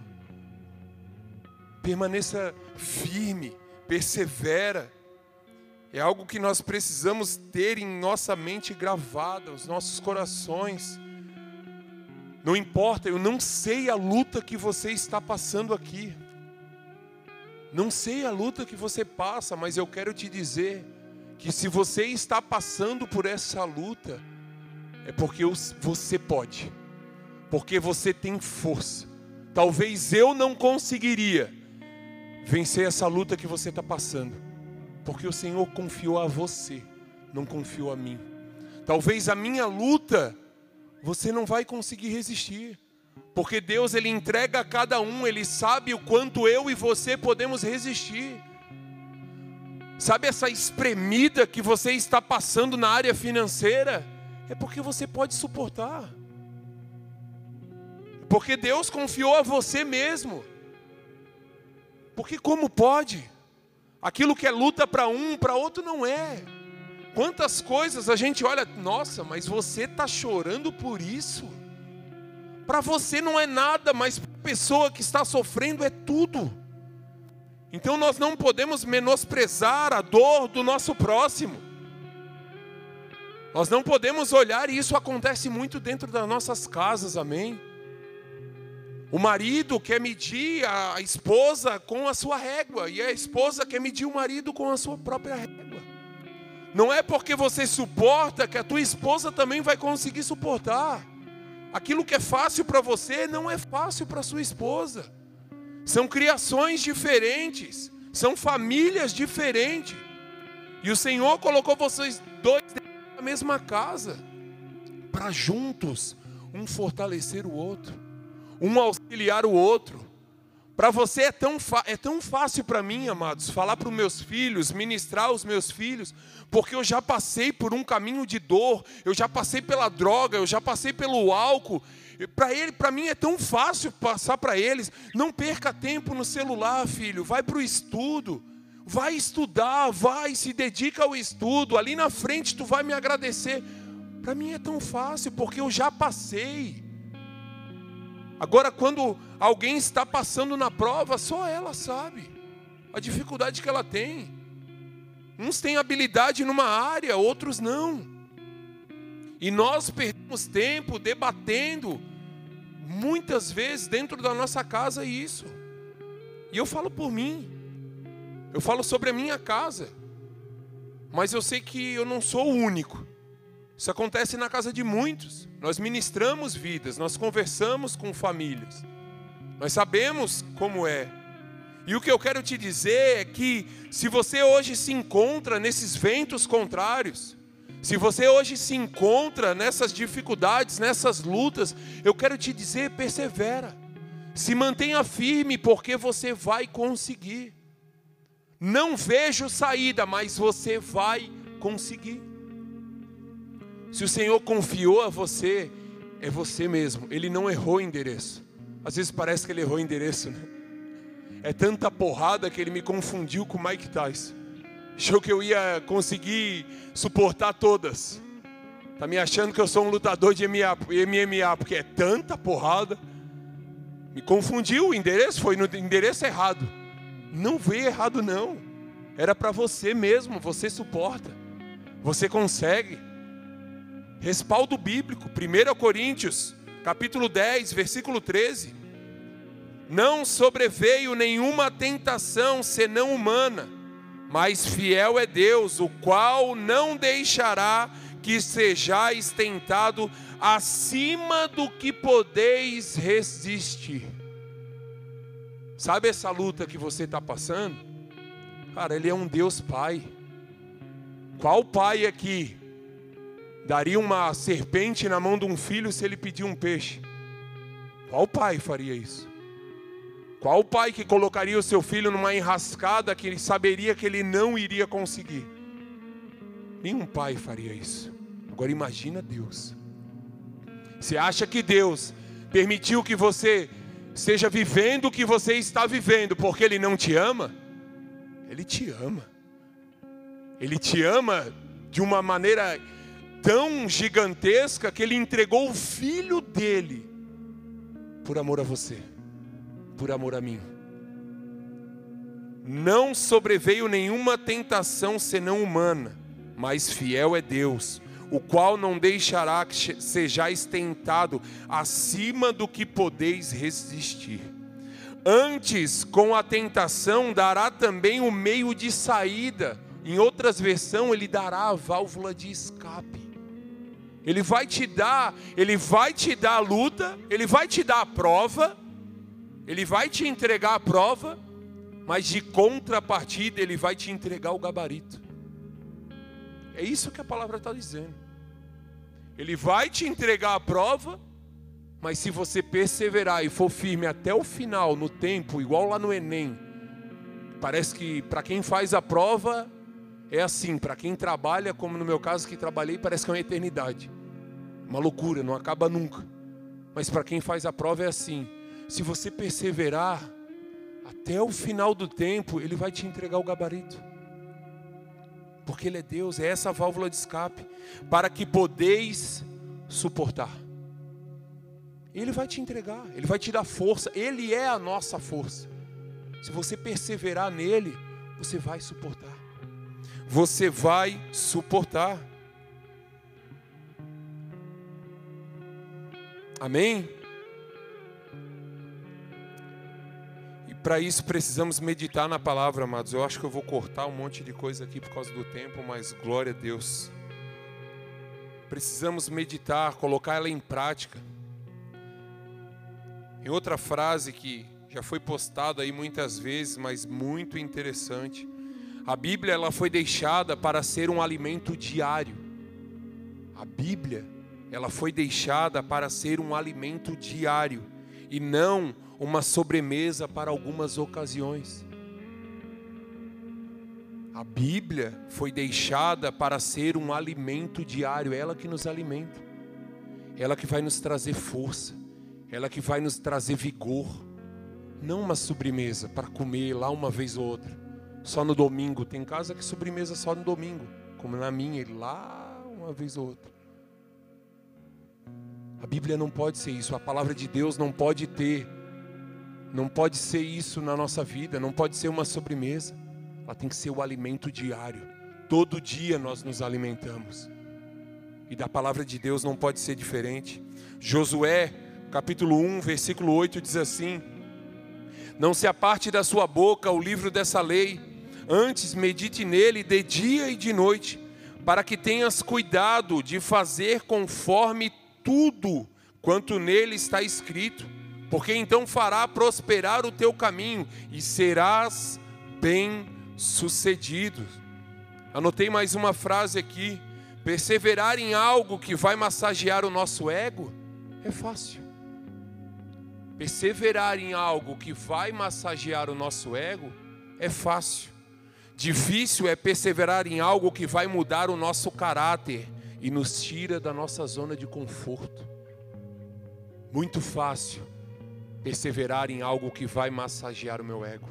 [SPEAKER 1] permaneça firme, persevera. É algo que nós precisamos ter em nossa mente gravada, os nossos corações. Não importa, eu não sei a luta que você está passando aqui. Não sei a luta que você passa, mas eu quero te dizer que se você está passando por essa luta, é porque você pode, porque você tem força. Talvez eu não conseguiria vencer essa luta que você está passando, porque o Senhor confiou a você, não confiou a mim. Talvez a minha luta você não vai conseguir resistir, porque Deus ele entrega a cada um, ele sabe o quanto eu e você podemos resistir. Sabe essa espremida que você está passando na área financeira? É porque você pode suportar. Porque Deus confiou a você mesmo. Porque como pode? Aquilo que é luta para um, para outro não é. Quantas coisas a gente olha, nossa, mas você está chorando por isso? Para você não é nada, mas para a pessoa que está sofrendo é tudo. Então nós não podemos menosprezar a dor do nosso próximo. Nós não podemos olhar, e isso acontece muito dentro das nossas casas, amém? O marido quer medir a esposa com a sua régua, e a esposa quer medir o marido com a sua própria régua. Não é porque você suporta que a tua esposa também vai conseguir suportar. Aquilo que é fácil para você não é fácil para sua esposa. São criações diferentes, são famílias diferentes. E o Senhor colocou vocês dois na mesma casa, para juntos um fortalecer o outro, um auxiliar o outro. Para você é tão, é tão fácil para mim, amados, falar para os meus filhos, ministrar os meus filhos, porque eu já passei por um caminho de dor, eu já passei pela droga, eu já passei pelo álcool, para ele, para mim é tão fácil passar para eles. Não perca tempo no celular, filho. Vai para o estudo. Vai estudar, vai, se dedica ao estudo. Ali na frente tu vai me agradecer. Para mim é tão fácil, porque eu já passei. Agora, quando alguém está passando na prova, só ela sabe a dificuldade que ela tem. Uns têm habilidade numa área, outros não. E nós perdemos tempo debatendo, muitas vezes dentro da nossa casa, isso. E eu falo por mim, eu falo sobre a minha casa, mas eu sei que eu não sou o único. Isso acontece na casa de muitos. Nós ministramos vidas, nós conversamos com famílias, nós sabemos como é. E o que eu quero te dizer é que, se você hoje se encontra nesses ventos contrários, se você hoje se encontra nessas dificuldades, nessas lutas, eu quero te dizer, persevera. Se mantenha firme, porque você vai conseguir. Não vejo saída, mas você vai conseguir. Se o Senhor confiou a você, é você mesmo. Ele não errou o endereço. Às vezes parece que ele errou o endereço, né? É tanta porrada que ele me confundiu com Mike Tyson. Achou que eu ia conseguir suportar todas. Tá me achando que eu sou um lutador de MMA, porque é tanta porrada. Me confundiu, o endereço foi no endereço errado. Não veio errado não. Era para você mesmo, você suporta. Você consegue. Respaldo bíblico, 1 Coríntios, capítulo 10, versículo 13. Não sobreveio nenhuma tentação senão humana mas fiel é Deus, o qual não deixará que sejais tentado acima do que podeis resistir. Sabe essa luta que você está passando? Cara, Ele é um Deus Pai. Qual pai aqui daria uma serpente na mão de um filho se ele pedir um peixe? Qual pai faria isso? Qual pai que colocaria o seu filho numa enrascada que ele saberia que ele não iria conseguir? Nenhum pai faria isso. Agora imagina Deus. Você acha que Deus permitiu que você esteja vivendo o que você está vivendo porque Ele não te ama? Ele te ama. Ele te ama de uma maneira tão gigantesca que Ele entregou o filho dele por amor a você por amor a mim. não sobreveio nenhuma tentação senão humana, mas fiel é Deus, o qual não deixará que sejais tentado acima do que podeis resistir. Antes, com a tentação, dará também o meio de saída. Em outras versões, ele dará a válvula de escape. Ele vai te dar, ele vai te dar a luta, ele vai te dar a prova, ele vai te entregar a prova, mas de contrapartida ele vai te entregar o gabarito. É isso que a palavra está dizendo. Ele vai te entregar a prova, mas se você perseverar e for firme até o final, no tempo, igual lá no Enem, parece que para quem faz a prova é assim, para quem trabalha, como no meu caso que trabalhei, parece que é uma eternidade. Uma loucura, não acaba nunca. Mas para quem faz a prova é assim: se você perseverar, até o final do tempo, Ele vai te entregar o gabarito. Porque Ele é Deus, é essa válvula de escape, para que podeis suportar. Ele vai te entregar, Ele vai te dar força, Ele é a nossa força. Se você perseverar nele, você vai suportar. Você vai suportar. Amém? Para isso precisamos meditar na palavra, amados. Eu acho que eu vou cortar um monte de coisa aqui por causa do tempo, mas glória a Deus. Precisamos meditar, colocar ela em prática. Em outra frase que já foi postada aí muitas vezes, mas muito interessante. A Bíblia ela foi deixada para ser um alimento diário. A Bíblia ela foi deixada para ser um alimento diário e não uma sobremesa para algumas ocasiões. A Bíblia foi deixada para ser um alimento diário, ela que nos alimenta, ela que vai nos trazer força, ela que vai nos trazer vigor, não uma sobremesa para comer lá uma vez ou outra, só no domingo. Tem casa que sobremesa só no domingo, como na minha, lá uma vez ou outra. A Bíblia não pode ser isso, a palavra de Deus não pode ter não pode ser isso na nossa vida, não pode ser uma sobremesa. Ela tem que ser o alimento diário. Todo dia nós nos alimentamos. E da palavra de Deus não pode ser diferente. Josué, capítulo 1, versículo 8 diz assim: Não se aparte da sua boca o livro dessa lei, antes medite nele de dia e de noite, para que tenhas cuidado de fazer conforme tudo quanto nele está escrito porque então fará prosperar o teu caminho e serás bem sucedido. Anotei mais uma frase aqui: perseverar em algo que vai massagear o nosso ego é fácil. Perseverar em algo que vai massagear o nosso ego é fácil. Difícil é perseverar em algo que vai mudar o nosso caráter e nos tira da nossa zona de conforto. Muito fácil perseverar em algo que vai massagear o meu ego,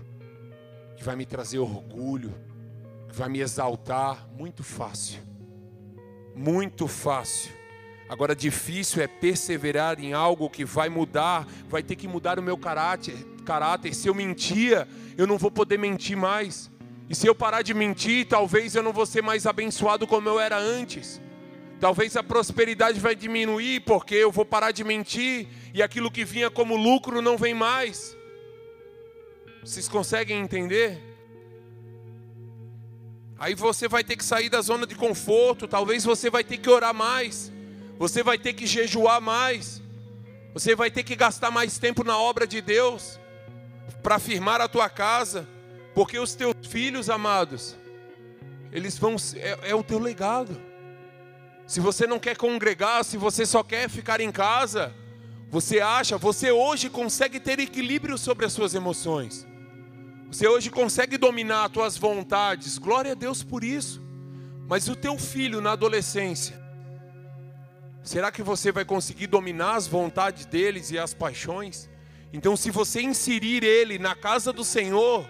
[SPEAKER 1] que vai me trazer orgulho, que vai me exaltar, muito fácil. Muito fácil. Agora difícil é perseverar em algo que vai mudar, vai ter que mudar o meu caráter, caráter. Se eu mentia, eu não vou poder mentir mais. E se eu parar de mentir, talvez eu não vou ser mais abençoado como eu era antes. Talvez a prosperidade vai diminuir porque eu vou parar de mentir e aquilo que vinha como lucro não vem mais. Vocês conseguem entender? Aí você vai ter que sair da zona de conforto, talvez você vai ter que orar mais. Você vai ter que jejuar mais. Você vai ter que gastar mais tempo na obra de Deus para firmar a tua casa, porque os teus filhos amados, eles vão é, é o teu legado. Se você não quer congregar, se você só quer ficar em casa, você acha, você hoje consegue ter equilíbrio sobre as suas emoções. Você hoje consegue dominar as suas vontades. Glória a Deus por isso. Mas o teu filho na adolescência, será que você vai conseguir dominar as vontades deles e as paixões? Então, se você inserir ele na casa do Senhor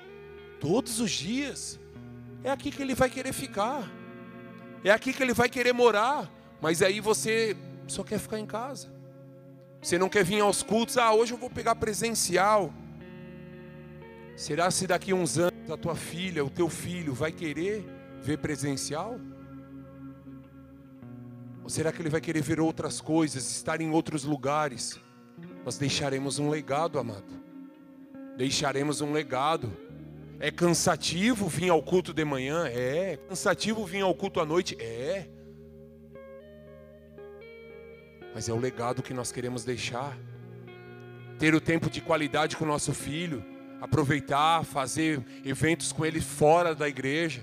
[SPEAKER 1] todos os dias, é aqui que ele vai querer ficar. É aqui que ele vai querer morar, mas aí você só quer ficar em casa. Você não quer vir aos cultos, ah, hoje eu vou pegar presencial. Será se daqui a uns anos a tua filha, o teu filho vai querer ver presencial? Ou será que ele vai querer ver outras coisas, estar em outros lugares? Nós deixaremos um legado, amado. Deixaremos um legado. É cansativo vir ao culto de manhã? É. é cansativo vir ao culto à noite? É. Mas é o legado que nós queremos deixar. Ter o tempo de qualidade com o nosso filho, aproveitar, fazer eventos com ele fora da igreja.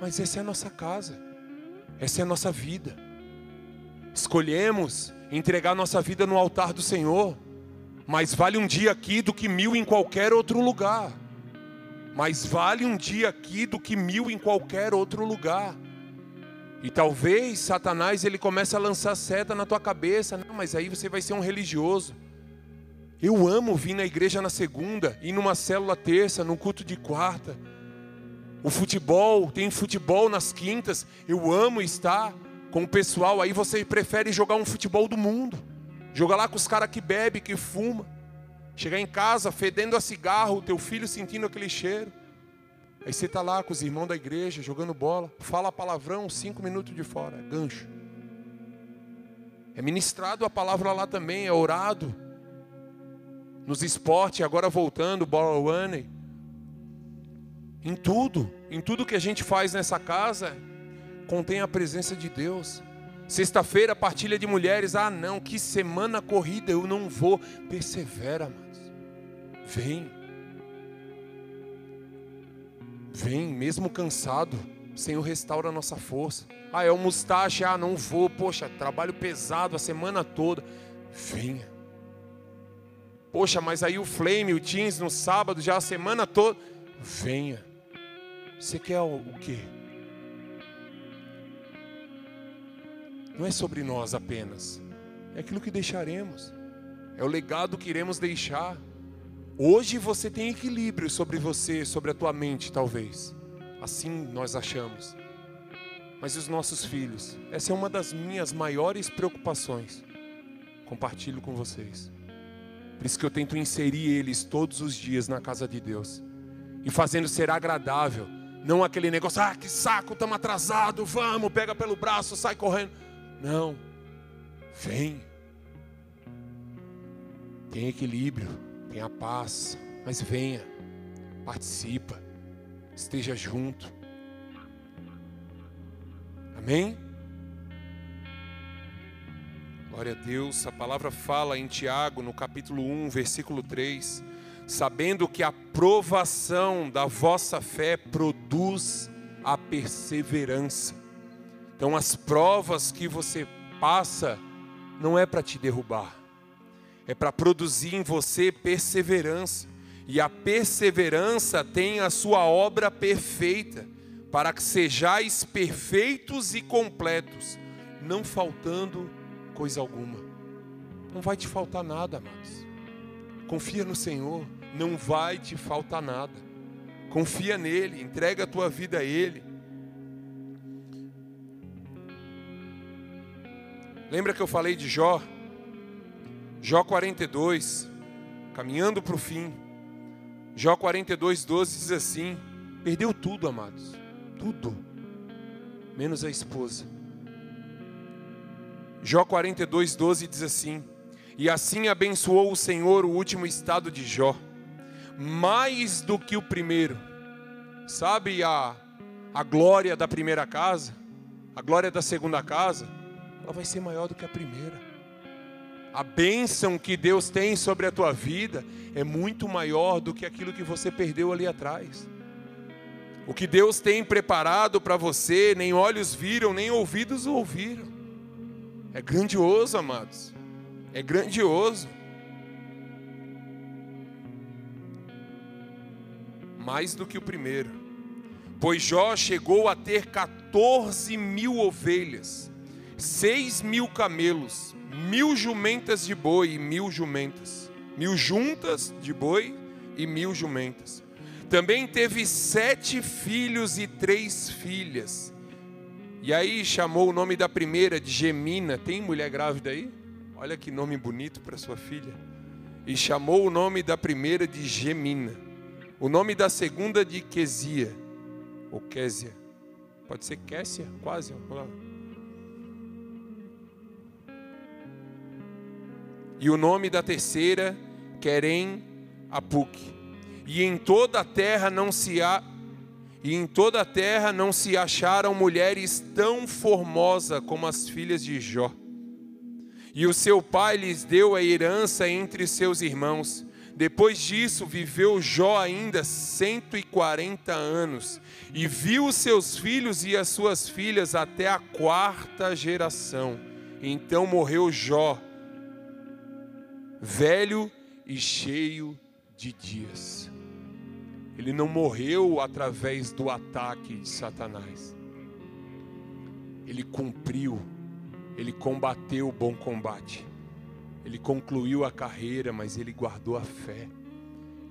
[SPEAKER 1] Mas essa é a nossa casa. Essa é a nossa vida. Escolhemos entregar nossa vida no altar do Senhor. Mas vale um dia aqui do que mil em qualquer outro lugar. Mas vale um dia aqui do que mil em qualquer outro lugar. E talvez Satanás ele comece a lançar seta na tua cabeça, não, mas aí você vai ser um religioso. Eu amo vir na igreja na segunda, ir numa célula terça, num culto de quarta. O futebol, tem futebol nas quintas. Eu amo estar com o pessoal. Aí você prefere jogar um futebol do mundo. Jogar lá com os caras que bebe, que fuma. Chegar em casa fedendo a cigarro, o teu filho sentindo aquele cheiro. Aí você está lá com os irmãos da igreja, jogando bola, fala palavrão, cinco minutos de fora, é gancho. É ministrado a palavra lá também, é orado. Nos esportes, agora voltando, bola one. Em tudo, em tudo que a gente faz nessa casa, contém a presença de Deus. Sexta-feira, partilha de mulheres. Ah, não, que semana corrida, eu não vou. Persevera, mas vem. Vem, mesmo cansado, Senhor restaura a nossa força. Ah, é o mustache, ah, não vou, poxa, trabalho pesado a semana toda. Venha. Poxa, mas aí o flame, o jeans no sábado, já a semana toda. Venha. Você quer o, quê? Não é sobre nós apenas, é aquilo que deixaremos, é o legado que iremos deixar. Hoje você tem equilíbrio sobre você, sobre a tua mente, talvez. Assim nós achamos. Mas e os nossos filhos? Essa é uma das minhas maiores preocupações. Compartilho com vocês. Por isso que eu tento inserir eles todos os dias na casa de Deus. E fazendo ser agradável. Não aquele negócio, ah, que saco, estamos atrasados, vamos, pega pelo braço, sai correndo. Não. Vem. Tem equilíbrio tenha paz, mas venha, participa, esteja junto. Amém? Glória a Deus, a palavra fala em Tiago, no capítulo 1, versículo 3, sabendo que a provação da vossa fé produz a perseverança. Então, as provas que você passa não é para te derrubar, é para produzir em você perseverança. E a perseverança tem a sua obra perfeita, para que sejais perfeitos e completos, não faltando coisa alguma. Não vai te faltar nada, amados. Confia no Senhor, não vai te faltar nada. Confia nele, entrega a tua vida a Ele. Lembra que eu falei de Jó? Jó 42, caminhando para o fim. Jó 42, 12 diz assim: Perdeu tudo, amados, tudo, menos a esposa. Jó 42, 12 diz assim: E assim abençoou o Senhor o último estado de Jó, mais do que o primeiro. Sabe a, a glória da primeira casa? A glória da segunda casa? Ela vai ser maior do que a primeira a bênção que Deus tem sobre a tua vida é muito maior do que aquilo que você perdeu ali atrás. O que Deus tem preparado para você, nem olhos viram, nem ouvidos ouviram. É grandioso, amados. É grandioso. Mais do que o primeiro. Pois Jó chegou a ter 14 mil ovelhas, 6 mil camelos, mil jumentas de boi e mil jumentas, mil juntas de boi e mil jumentas. Também teve sete filhos e três filhas. E aí chamou o nome da primeira de Gemina. Tem mulher grávida aí? Olha que nome bonito para sua filha. E chamou o nome da primeira de Gemina. O nome da segunda de Quesia, ou Késia. Pode ser Késia, quase. E o nome da terceira, Querem Apuk. E em toda a terra não se há e em toda a terra não se acharam mulheres tão formosas como as filhas de Jó. E o seu pai lhes deu a herança entre seus irmãos. Depois disso, viveu Jó ainda 140 anos, e viu seus filhos e as suas filhas até a quarta geração. Então morreu Jó, velho e cheio de dias. Ele não morreu através do ataque de Satanás. Ele cumpriu, ele combateu o bom combate. Ele concluiu a carreira, mas ele guardou a fé.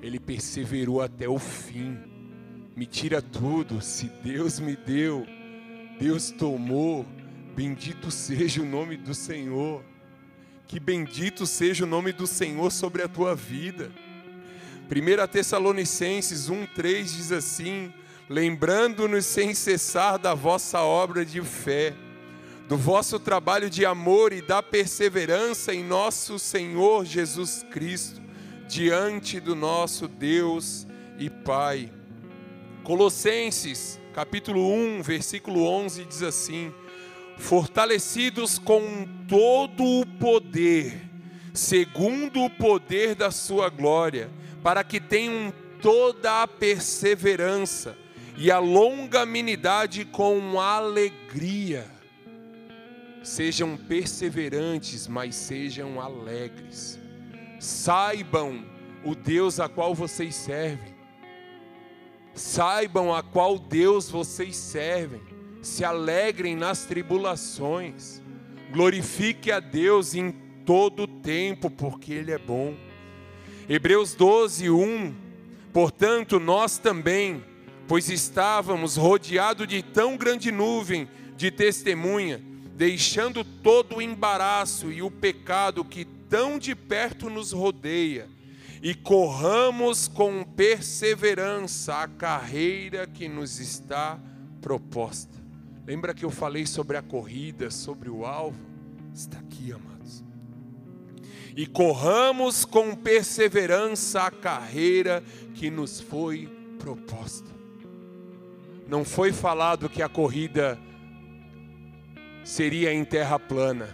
[SPEAKER 1] Ele perseverou até o fim. Me tira tudo, se Deus me deu, Deus tomou. Bendito seja o nome do Senhor. Que bendito seja o nome do Senhor sobre a tua vida. 1 Tessalonicenses 1,3 diz assim: Lembrando-nos sem cessar da vossa obra de fé, do vosso trabalho de amor e da perseverança em nosso Senhor Jesus Cristo, diante do nosso Deus e Pai. Colossenses, capítulo 1, versículo 11 diz assim: Fortalecidos com todo o poder, segundo o poder da sua glória, para que tenham toda a perseverança e a longanimidade com alegria. Sejam perseverantes, mas sejam alegres. Saibam o Deus a qual vocês servem. Saibam a qual Deus vocês servem. Se alegrem nas tribulações. Glorifique a Deus em todo o tempo, porque Ele é bom. Hebreus 12, 1. Portanto, nós também, pois estávamos rodeados de tão grande nuvem de testemunha, deixando todo o embaraço e o pecado que tão de perto nos rodeia, e corramos com perseverança a carreira que nos está proposta. Lembra que eu falei sobre a corrida, sobre o alvo? Está aqui, amado e corramos com perseverança a carreira que nos foi proposta. Não foi falado que a corrida seria em terra plana,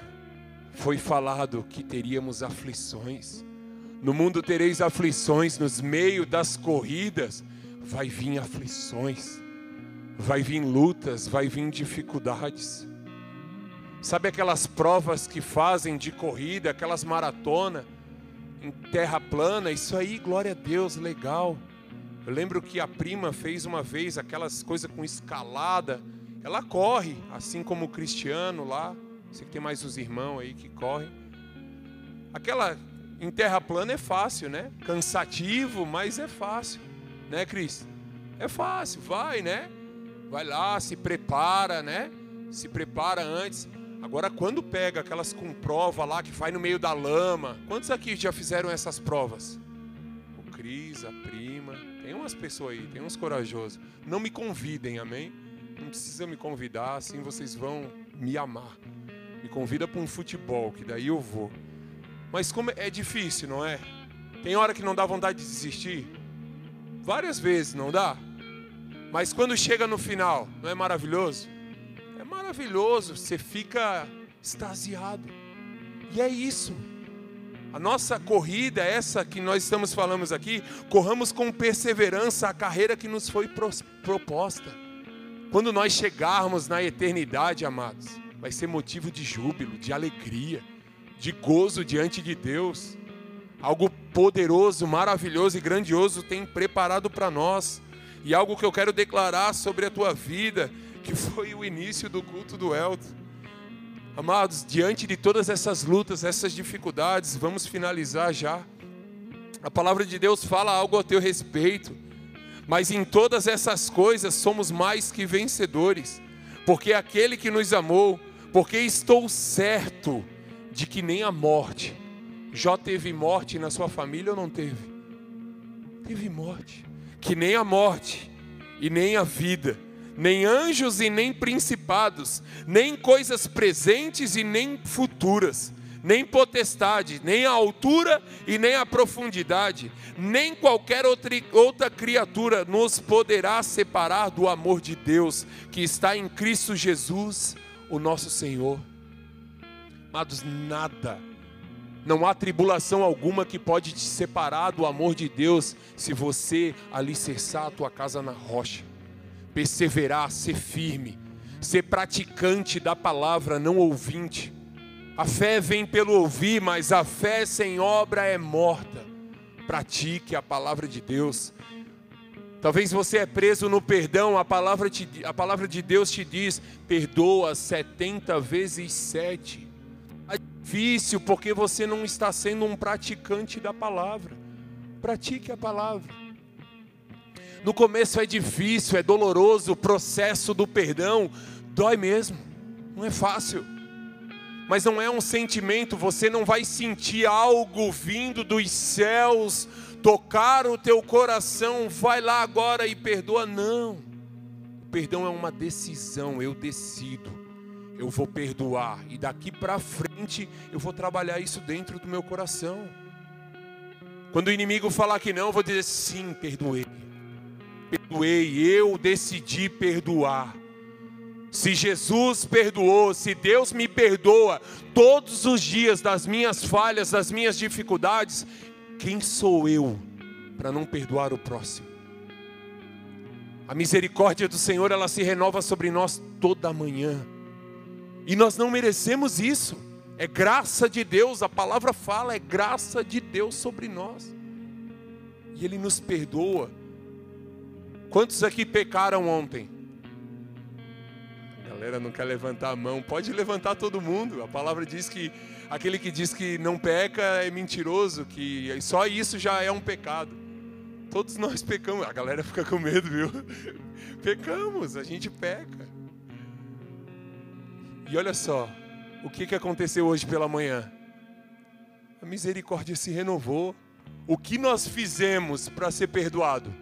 [SPEAKER 1] foi falado que teríamos aflições. No mundo tereis aflições, nos meio das corridas vai vir aflições, vai vir lutas, vai vir dificuldades. Sabe aquelas provas que fazem de corrida, aquelas maratona em terra plana? Isso aí, glória a Deus, legal. Eu lembro que a prima fez uma vez aquelas coisas com escalada. Ela corre, assim como o Cristiano lá. Você que tem mais os irmãos aí que correm. Aquela em terra plana é fácil, né? Cansativo, mas é fácil, né, Cris? É fácil, vai, né? Vai lá, se prepara, né? Se prepara antes. Agora, quando pega aquelas com prova lá que vai no meio da lama, quantos aqui já fizeram essas provas? O Cris, a prima, tem umas pessoas aí, tem uns corajosos. Não me convidem, amém? Não precisa me convidar, assim vocês vão me amar. Me convida para um futebol, que daí eu vou. Mas como é difícil, não é? Tem hora que não dá vontade de desistir? Várias vezes, não dá? Mas quando chega no final, não é maravilhoso? maravilhoso, você fica extasiado. E é isso. A nossa corrida, essa que nós estamos falando aqui, corramos com perseverança a carreira que nos foi proposta. Quando nós chegarmos na eternidade, amados, vai ser motivo de júbilo, de alegria, de gozo diante de Deus. Algo poderoso, maravilhoso e grandioso tem preparado para nós. E algo que eu quero declarar sobre a tua vida que foi o início do culto do Elton. Amados, diante de todas essas lutas, essas dificuldades, vamos finalizar já. A palavra de Deus fala algo a teu respeito, mas em todas essas coisas somos mais que vencedores, porque aquele que nos amou, porque estou certo de que nem a morte. Já teve morte na sua família ou não teve? Teve morte que nem a morte e nem a vida, nem anjos e nem principados, nem coisas presentes e nem futuras, nem potestade, nem a altura e nem a profundidade, nem qualquer outra, criatura nos poderá separar do amor de Deus que está em Cristo Jesus, o nosso Senhor. Amados, nada, não há tribulação alguma que pode te separar do amor de Deus se você alicerçar a tua casa na rocha, perseverar, ser firme, ser praticante da palavra, não ouvinte. A fé vem pelo ouvir, mas a fé sem obra é morta. Pratique a palavra de Deus. Talvez você é preso no perdão, a palavra, te, a palavra de Deus te diz: perdoa 70 vezes 7. Difícil porque você não está sendo um praticante da palavra. Pratique a palavra. No começo é difícil, é doloroso, o processo do perdão dói mesmo, não é fácil mas não é um sentimento, você não vai sentir algo vindo dos céus, tocar o teu coração, vai lá agora e perdoa, não. O perdão é uma decisão, eu decido, eu vou perdoar, e daqui para frente eu vou trabalhar isso dentro do meu coração. Quando o inimigo falar que não, eu vou dizer sim, perdoei. Perdoei, eu decidi perdoar. Se Jesus perdoou, se Deus me perdoa todos os dias das minhas falhas, das minhas dificuldades, quem sou eu para não perdoar o próximo? A misericórdia do Senhor, ela se renova sobre nós toda manhã. E nós não merecemos isso. É graça de Deus, a palavra fala, é graça de Deus sobre nós. E Ele nos perdoa. Quantos aqui pecaram ontem? galera não quer levantar a mão, pode levantar todo mundo. A palavra diz que aquele que diz que não peca é mentiroso, que só isso já é um pecado. Todos nós pecamos. A galera fica com medo, viu? *laughs* Pecamos, a gente peca. E olha só, o que, que aconteceu hoje pela manhã? A misericórdia se renovou. O que nós fizemos para ser perdoado?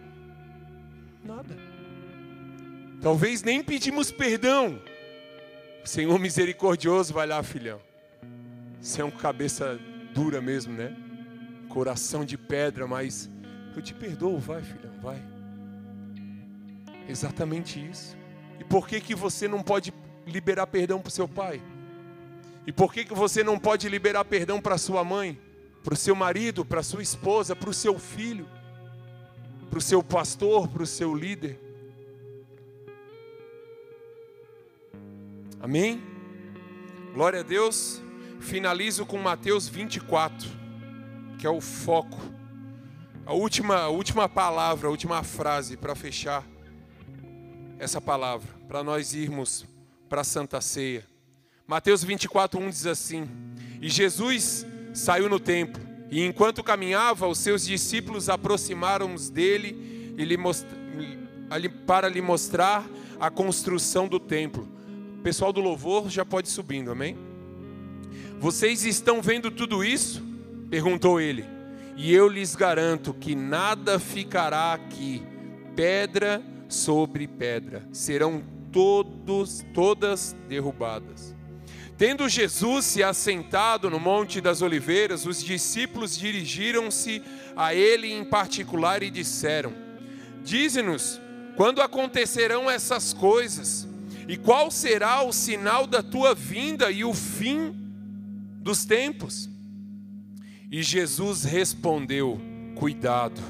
[SPEAKER 1] Nada. Talvez nem pedimos perdão. Senhor misericordioso, vai lá, filhão. Você é um cabeça dura mesmo, né? Coração de pedra, mas eu te perdoo, vai, filhão, vai. Exatamente isso. E por que que você não pode liberar perdão para o seu pai? E por que que você não pode liberar perdão para sua mãe, para o seu marido, para sua esposa, para o seu filho, para o seu pastor, para o seu líder? Amém? Glória a Deus. Finalizo com Mateus 24, que é o foco. A última, a última palavra, a última frase para fechar essa palavra, para nós irmos para a Santa Ceia. Mateus 24, 1 diz assim: E Jesus saiu no templo, e enquanto caminhava, os seus discípulos aproximaram-se dele e lhe para lhe mostrar a construção do templo pessoal do louvor já pode subindo, amém? Vocês estão vendo tudo isso? Perguntou ele. E eu lhes garanto que nada ficará aqui, pedra sobre pedra, serão todos, todas derrubadas. Tendo Jesus se assentado no Monte das Oliveiras, os discípulos dirigiram-se a ele em particular e disseram: Dize-nos, quando acontecerão essas coisas? E qual será o sinal da tua vinda e o fim dos tempos? E Jesus respondeu: Cuidado,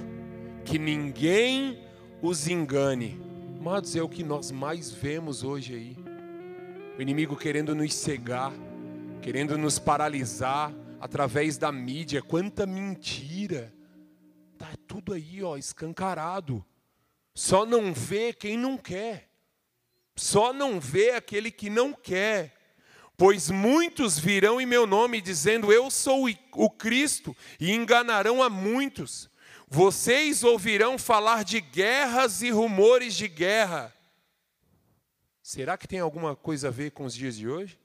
[SPEAKER 1] que ninguém os engane. Amados, é o que nós mais vemos hoje aí. O inimigo querendo nos cegar, querendo nos paralisar através da mídia. Quanta mentira! Tá tudo aí, ó, escancarado. Só não vê quem não quer. Só não vê aquele que não quer. Pois muitos virão em meu nome dizendo: Eu sou o Cristo, e enganarão a muitos. Vocês ouvirão falar de guerras e rumores de guerra. Será que tem alguma coisa a ver com os dias de hoje?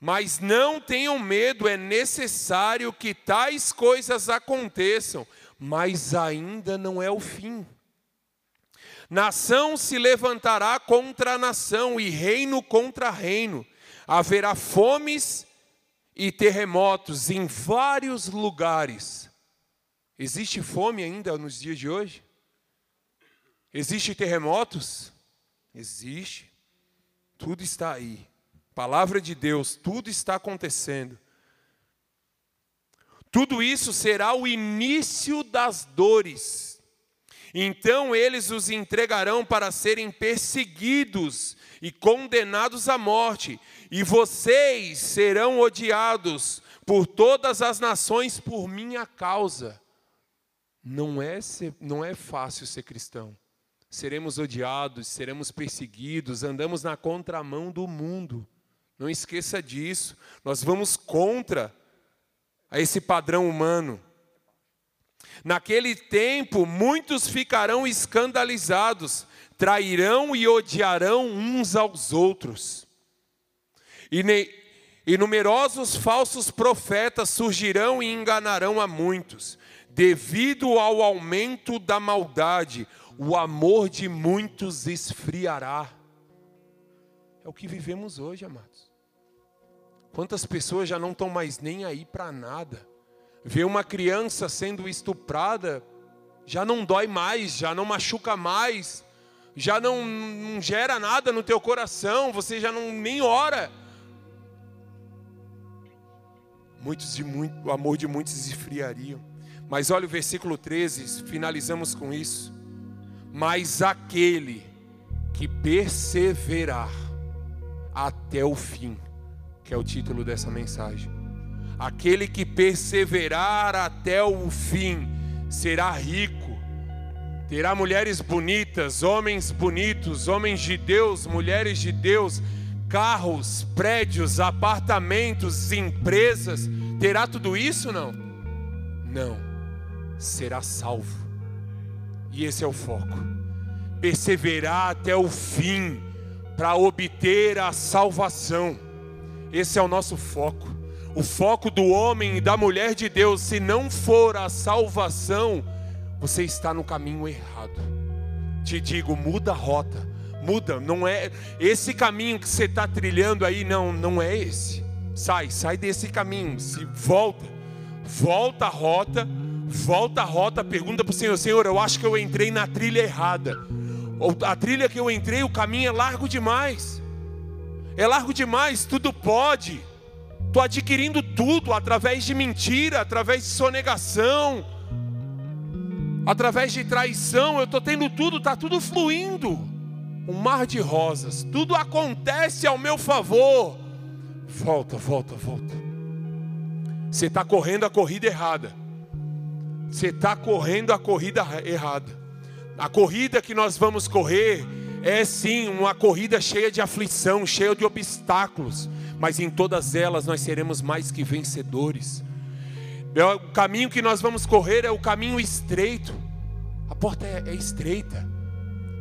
[SPEAKER 1] Mas não tenham medo, é necessário que tais coisas aconteçam, mas ainda não é o fim. Nação se levantará contra nação e reino contra reino. Haverá fomes e terremotos em vários lugares. Existe fome ainda nos dias de hoje? Existe terremotos? Existe. Tudo está aí. Palavra de Deus, tudo está acontecendo. Tudo isso será o início das dores. Então eles os entregarão para serem perseguidos e condenados à morte, e vocês serão odiados por todas as nações por minha causa. Não é, ser, não é fácil ser cristão. Seremos odiados, seremos perseguidos, andamos na contramão do mundo. Não esqueça disso. Nós vamos contra esse padrão humano. Naquele tempo, muitos ficarão escandalizados, trairão e odiarão uns aos outros. E, ne, e numerosos falsos profetas surgirão e enganarão a muitos. Devido ao aumento da maldade, o amor de muitos esfriará. É o que vivemos hoje, amados. Quantas pessoas já não estão mais nem aí para nada? Ver uma criança sendo estuprada já não dói mais, já não machuca mais, já não, não gera nada no teu coração, você já não nem ora. Muitos de muito, o amor de muitos esfriariam. Mas olha o versículo 13, finalizamos com isso. Mas aquele que perseverar até o fim, que é o título dessa mensagem. Aquele que perseverar até o fim será rico, terá mulheres bonitas, homens bonitos, homens de Deus, mulheres de Deus, carros, prédios, apartamentos, empresas. Terá tudo isso não? Não. Será salvo. E esse é o foco. Perseverar até o fim para obter a salvação. Esse é o nosso foco. O foco do homem e da mulher de Deus, se não for a salvação, você está no caminho errado. Te digo, muda a rota, muda. Não é esse caminho que você está trilhando aí, não, não é esse. Sai, sai desse caminho, se volta, volta a rota, volta a rota. Pergunta para o Senhor, Senhor, eu acho que eu entrei na trilha errada. A trilha que eu entrei, o caminho é largo demais é largo demais, tudo pode. Estou adquirindo tudo através de mentira, através de sonegação, através de traição. Eu estou tendo tudo, está tudo fluindo. Um mar de rosas, tudo acontece ao meu favor. Volta, volta, volta. Você está correndo a corrida errada. Você está correndo a corrida errada. A corrida que nós vamos correr é sim uma corrida cheia de aflição, cheia de obstáculos, mas em todas elas nós seremos mais que vencedores. É o caminho que nós vamos correr é o caminho estreito, a porta é, é estreita.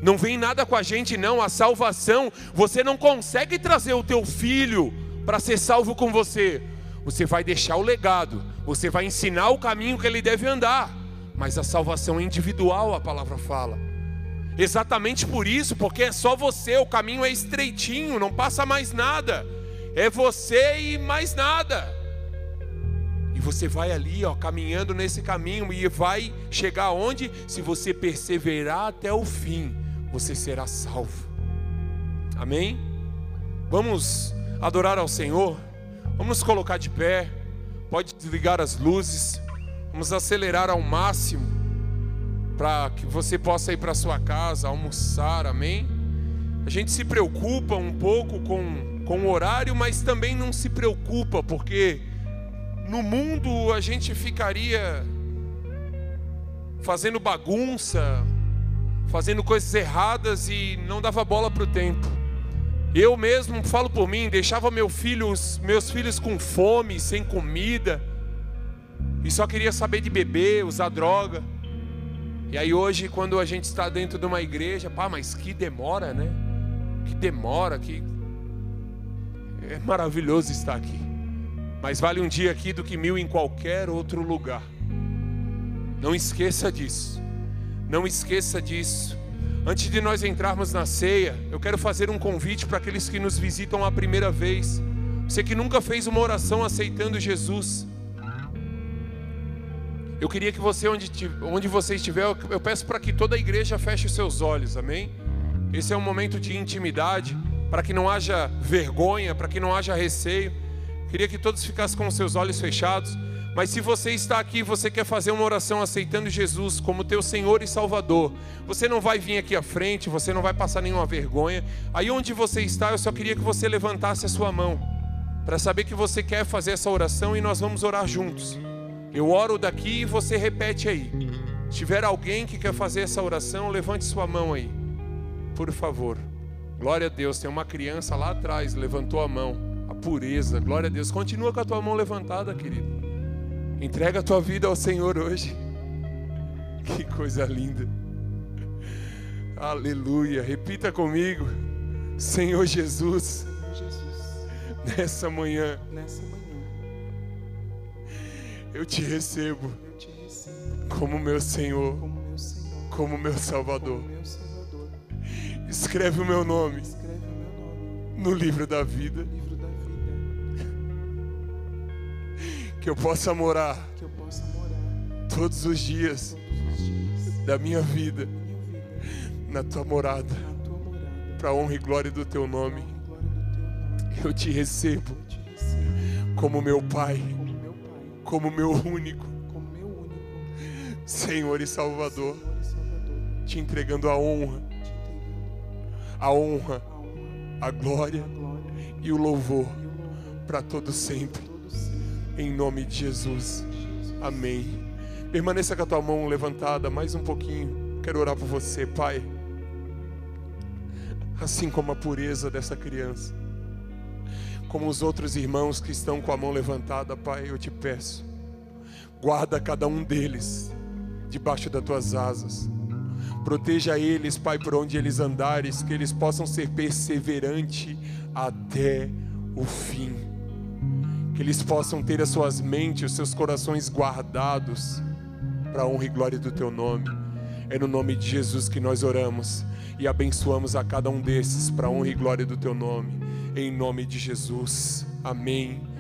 [SPEAKER 1] Não vem nada com a gente, não. A salvação, você não consegue trazer o teu filho para ser salvo com você. Você vai deixar o legado, você vai ensinar o caminho que ele deve andar. Mas a salvação é individual, a palavra fala. Exatamente por isso, porque é só você, o caminho é estreitinho, não passa mais nada. É você e mais nada. E você vai ali, ó, caminhando nesse caminho e vai chegar aonde? Se você perseverar até o fim, você será salvo. Amém? Vamos adorar ao Senhor. Vamos nos colocar de pé. Pode desligar as luzes. Vamos acelerar ao máximo para que você possa ir para sua casa, almoçar, amém? A gente se preocupa um pouco com, com o horário, mas também não se preocupa, porque no mundo a gente ficaria fazendo bagunça, fazendo coisas erradas e não dava bola para o tempo. Eu mesmo falo por mim, deixava meus filhos com fome, sem comida, e só queria saber de beber, usar droga. E aí hoje, quando a gente está dentro de uma igreja, pá, mas que demora, né? Que demora, que. É maravilhoso estar aqui. Mas vale um dia aqui do que mil em qualquer outro lugar. Não esqueça disso. Não esqueça disso. Antes de nós entrarmos na ceia, eu quero fazer um convite para aqueles que nos visitam a primeira vez. Você que nunca fez uma oração aceitando Jesus. Eu queria que você, onde, onde você estiver, eu peço para que toda a igreja feche os seus olhos, amém? Esse é um momento de intimidade, para que não haja vergonha, para que não haja receio. Queria que todos ficassem com os seus olhos fechados. Mas se você está aqui, você quer fazer uma oração aceitando Jesus como teu Senhor e Salvador, você não vai vir aqui à frente, você não vai passar nenhuma vergonha. Aí onde você está, eu só queria que você levantasse a sua mão para saber que você quer fazer essa oração e nós vamos orar juntos. Eu oro daqui e você repete aí. Se tiver alguém que quer fazer essa oração, levante sua mão aí. Por favor. Glória a Deus, tem uma criança lá atrás, levantou a mão. A pureza, glória a Deus. Continua com a tua mão levantada, querido. Entrega a tua vida ao Senhor hoje. Que coisa linda. Aleluia. Repita comigo. Senhor Jesus. Jesus. Nessa manhã.
[SPEAKER 2] Nessa manhã.
[SPEAKER 1] Eu te recebo.
[SPEAKER 2] Eu te recebo.
[SPEAKER 1] Como meu Senhor.
[SPEAKER 2] Como meu Senhor.
[SPEAKER 1] Como meu Salvador.
[SPEAKER 2] Como meu Salvador.
[SPEAKER 1] Escreve o meu nome.
[SPEAKER 2] Escreve o meu nome
[SPEAKER 1] no livro da vida.
[SPEAKER 2] no livro
[SPEAKER 1] Que eu possa morar
[SPEAKER 2] Que eu possa morar
[SPEAKER 1] todos os dias
[SPEAKER 2] todos os dias
[SPEAKER 1] da minha vida
[SPEAKER 2] da minha vida
[SPEAKER 1] na tua morada, para honra e glória do teu nome. Eu te recebo como meu Pai,
[SPEAKER 2] como meu
[SPEAKER 1] único Senhor e Salvador, te entregando a honra, a honra,
[SPEAKER 2] a
[SPEAKER 1] glória e o louvor para
[SPEAKER 2] todo sempre.
[SPEAKER 1] Em nome de Jesus. Amém. Permaneça com a tua mão levantada mais um pouquinho. Quero orar por você, Pai. Assim como a pureza dessa criança, como os outros irmãos que estão com a mão levantada, Pai, eu te peço. Guarda cada um deles debaixo das tuas asas. Proteja eles, Pai, por onde eles andares, que eles possam ser perseverantes até o fim que eles possam ter as suas mentes, os seus corações guardados para a honra e glória do teu nome. É no nome de Jesus que nós oramos e abençoamos a cada um desses para a honra e glória do teu nome. Em nome de Jesus. Amém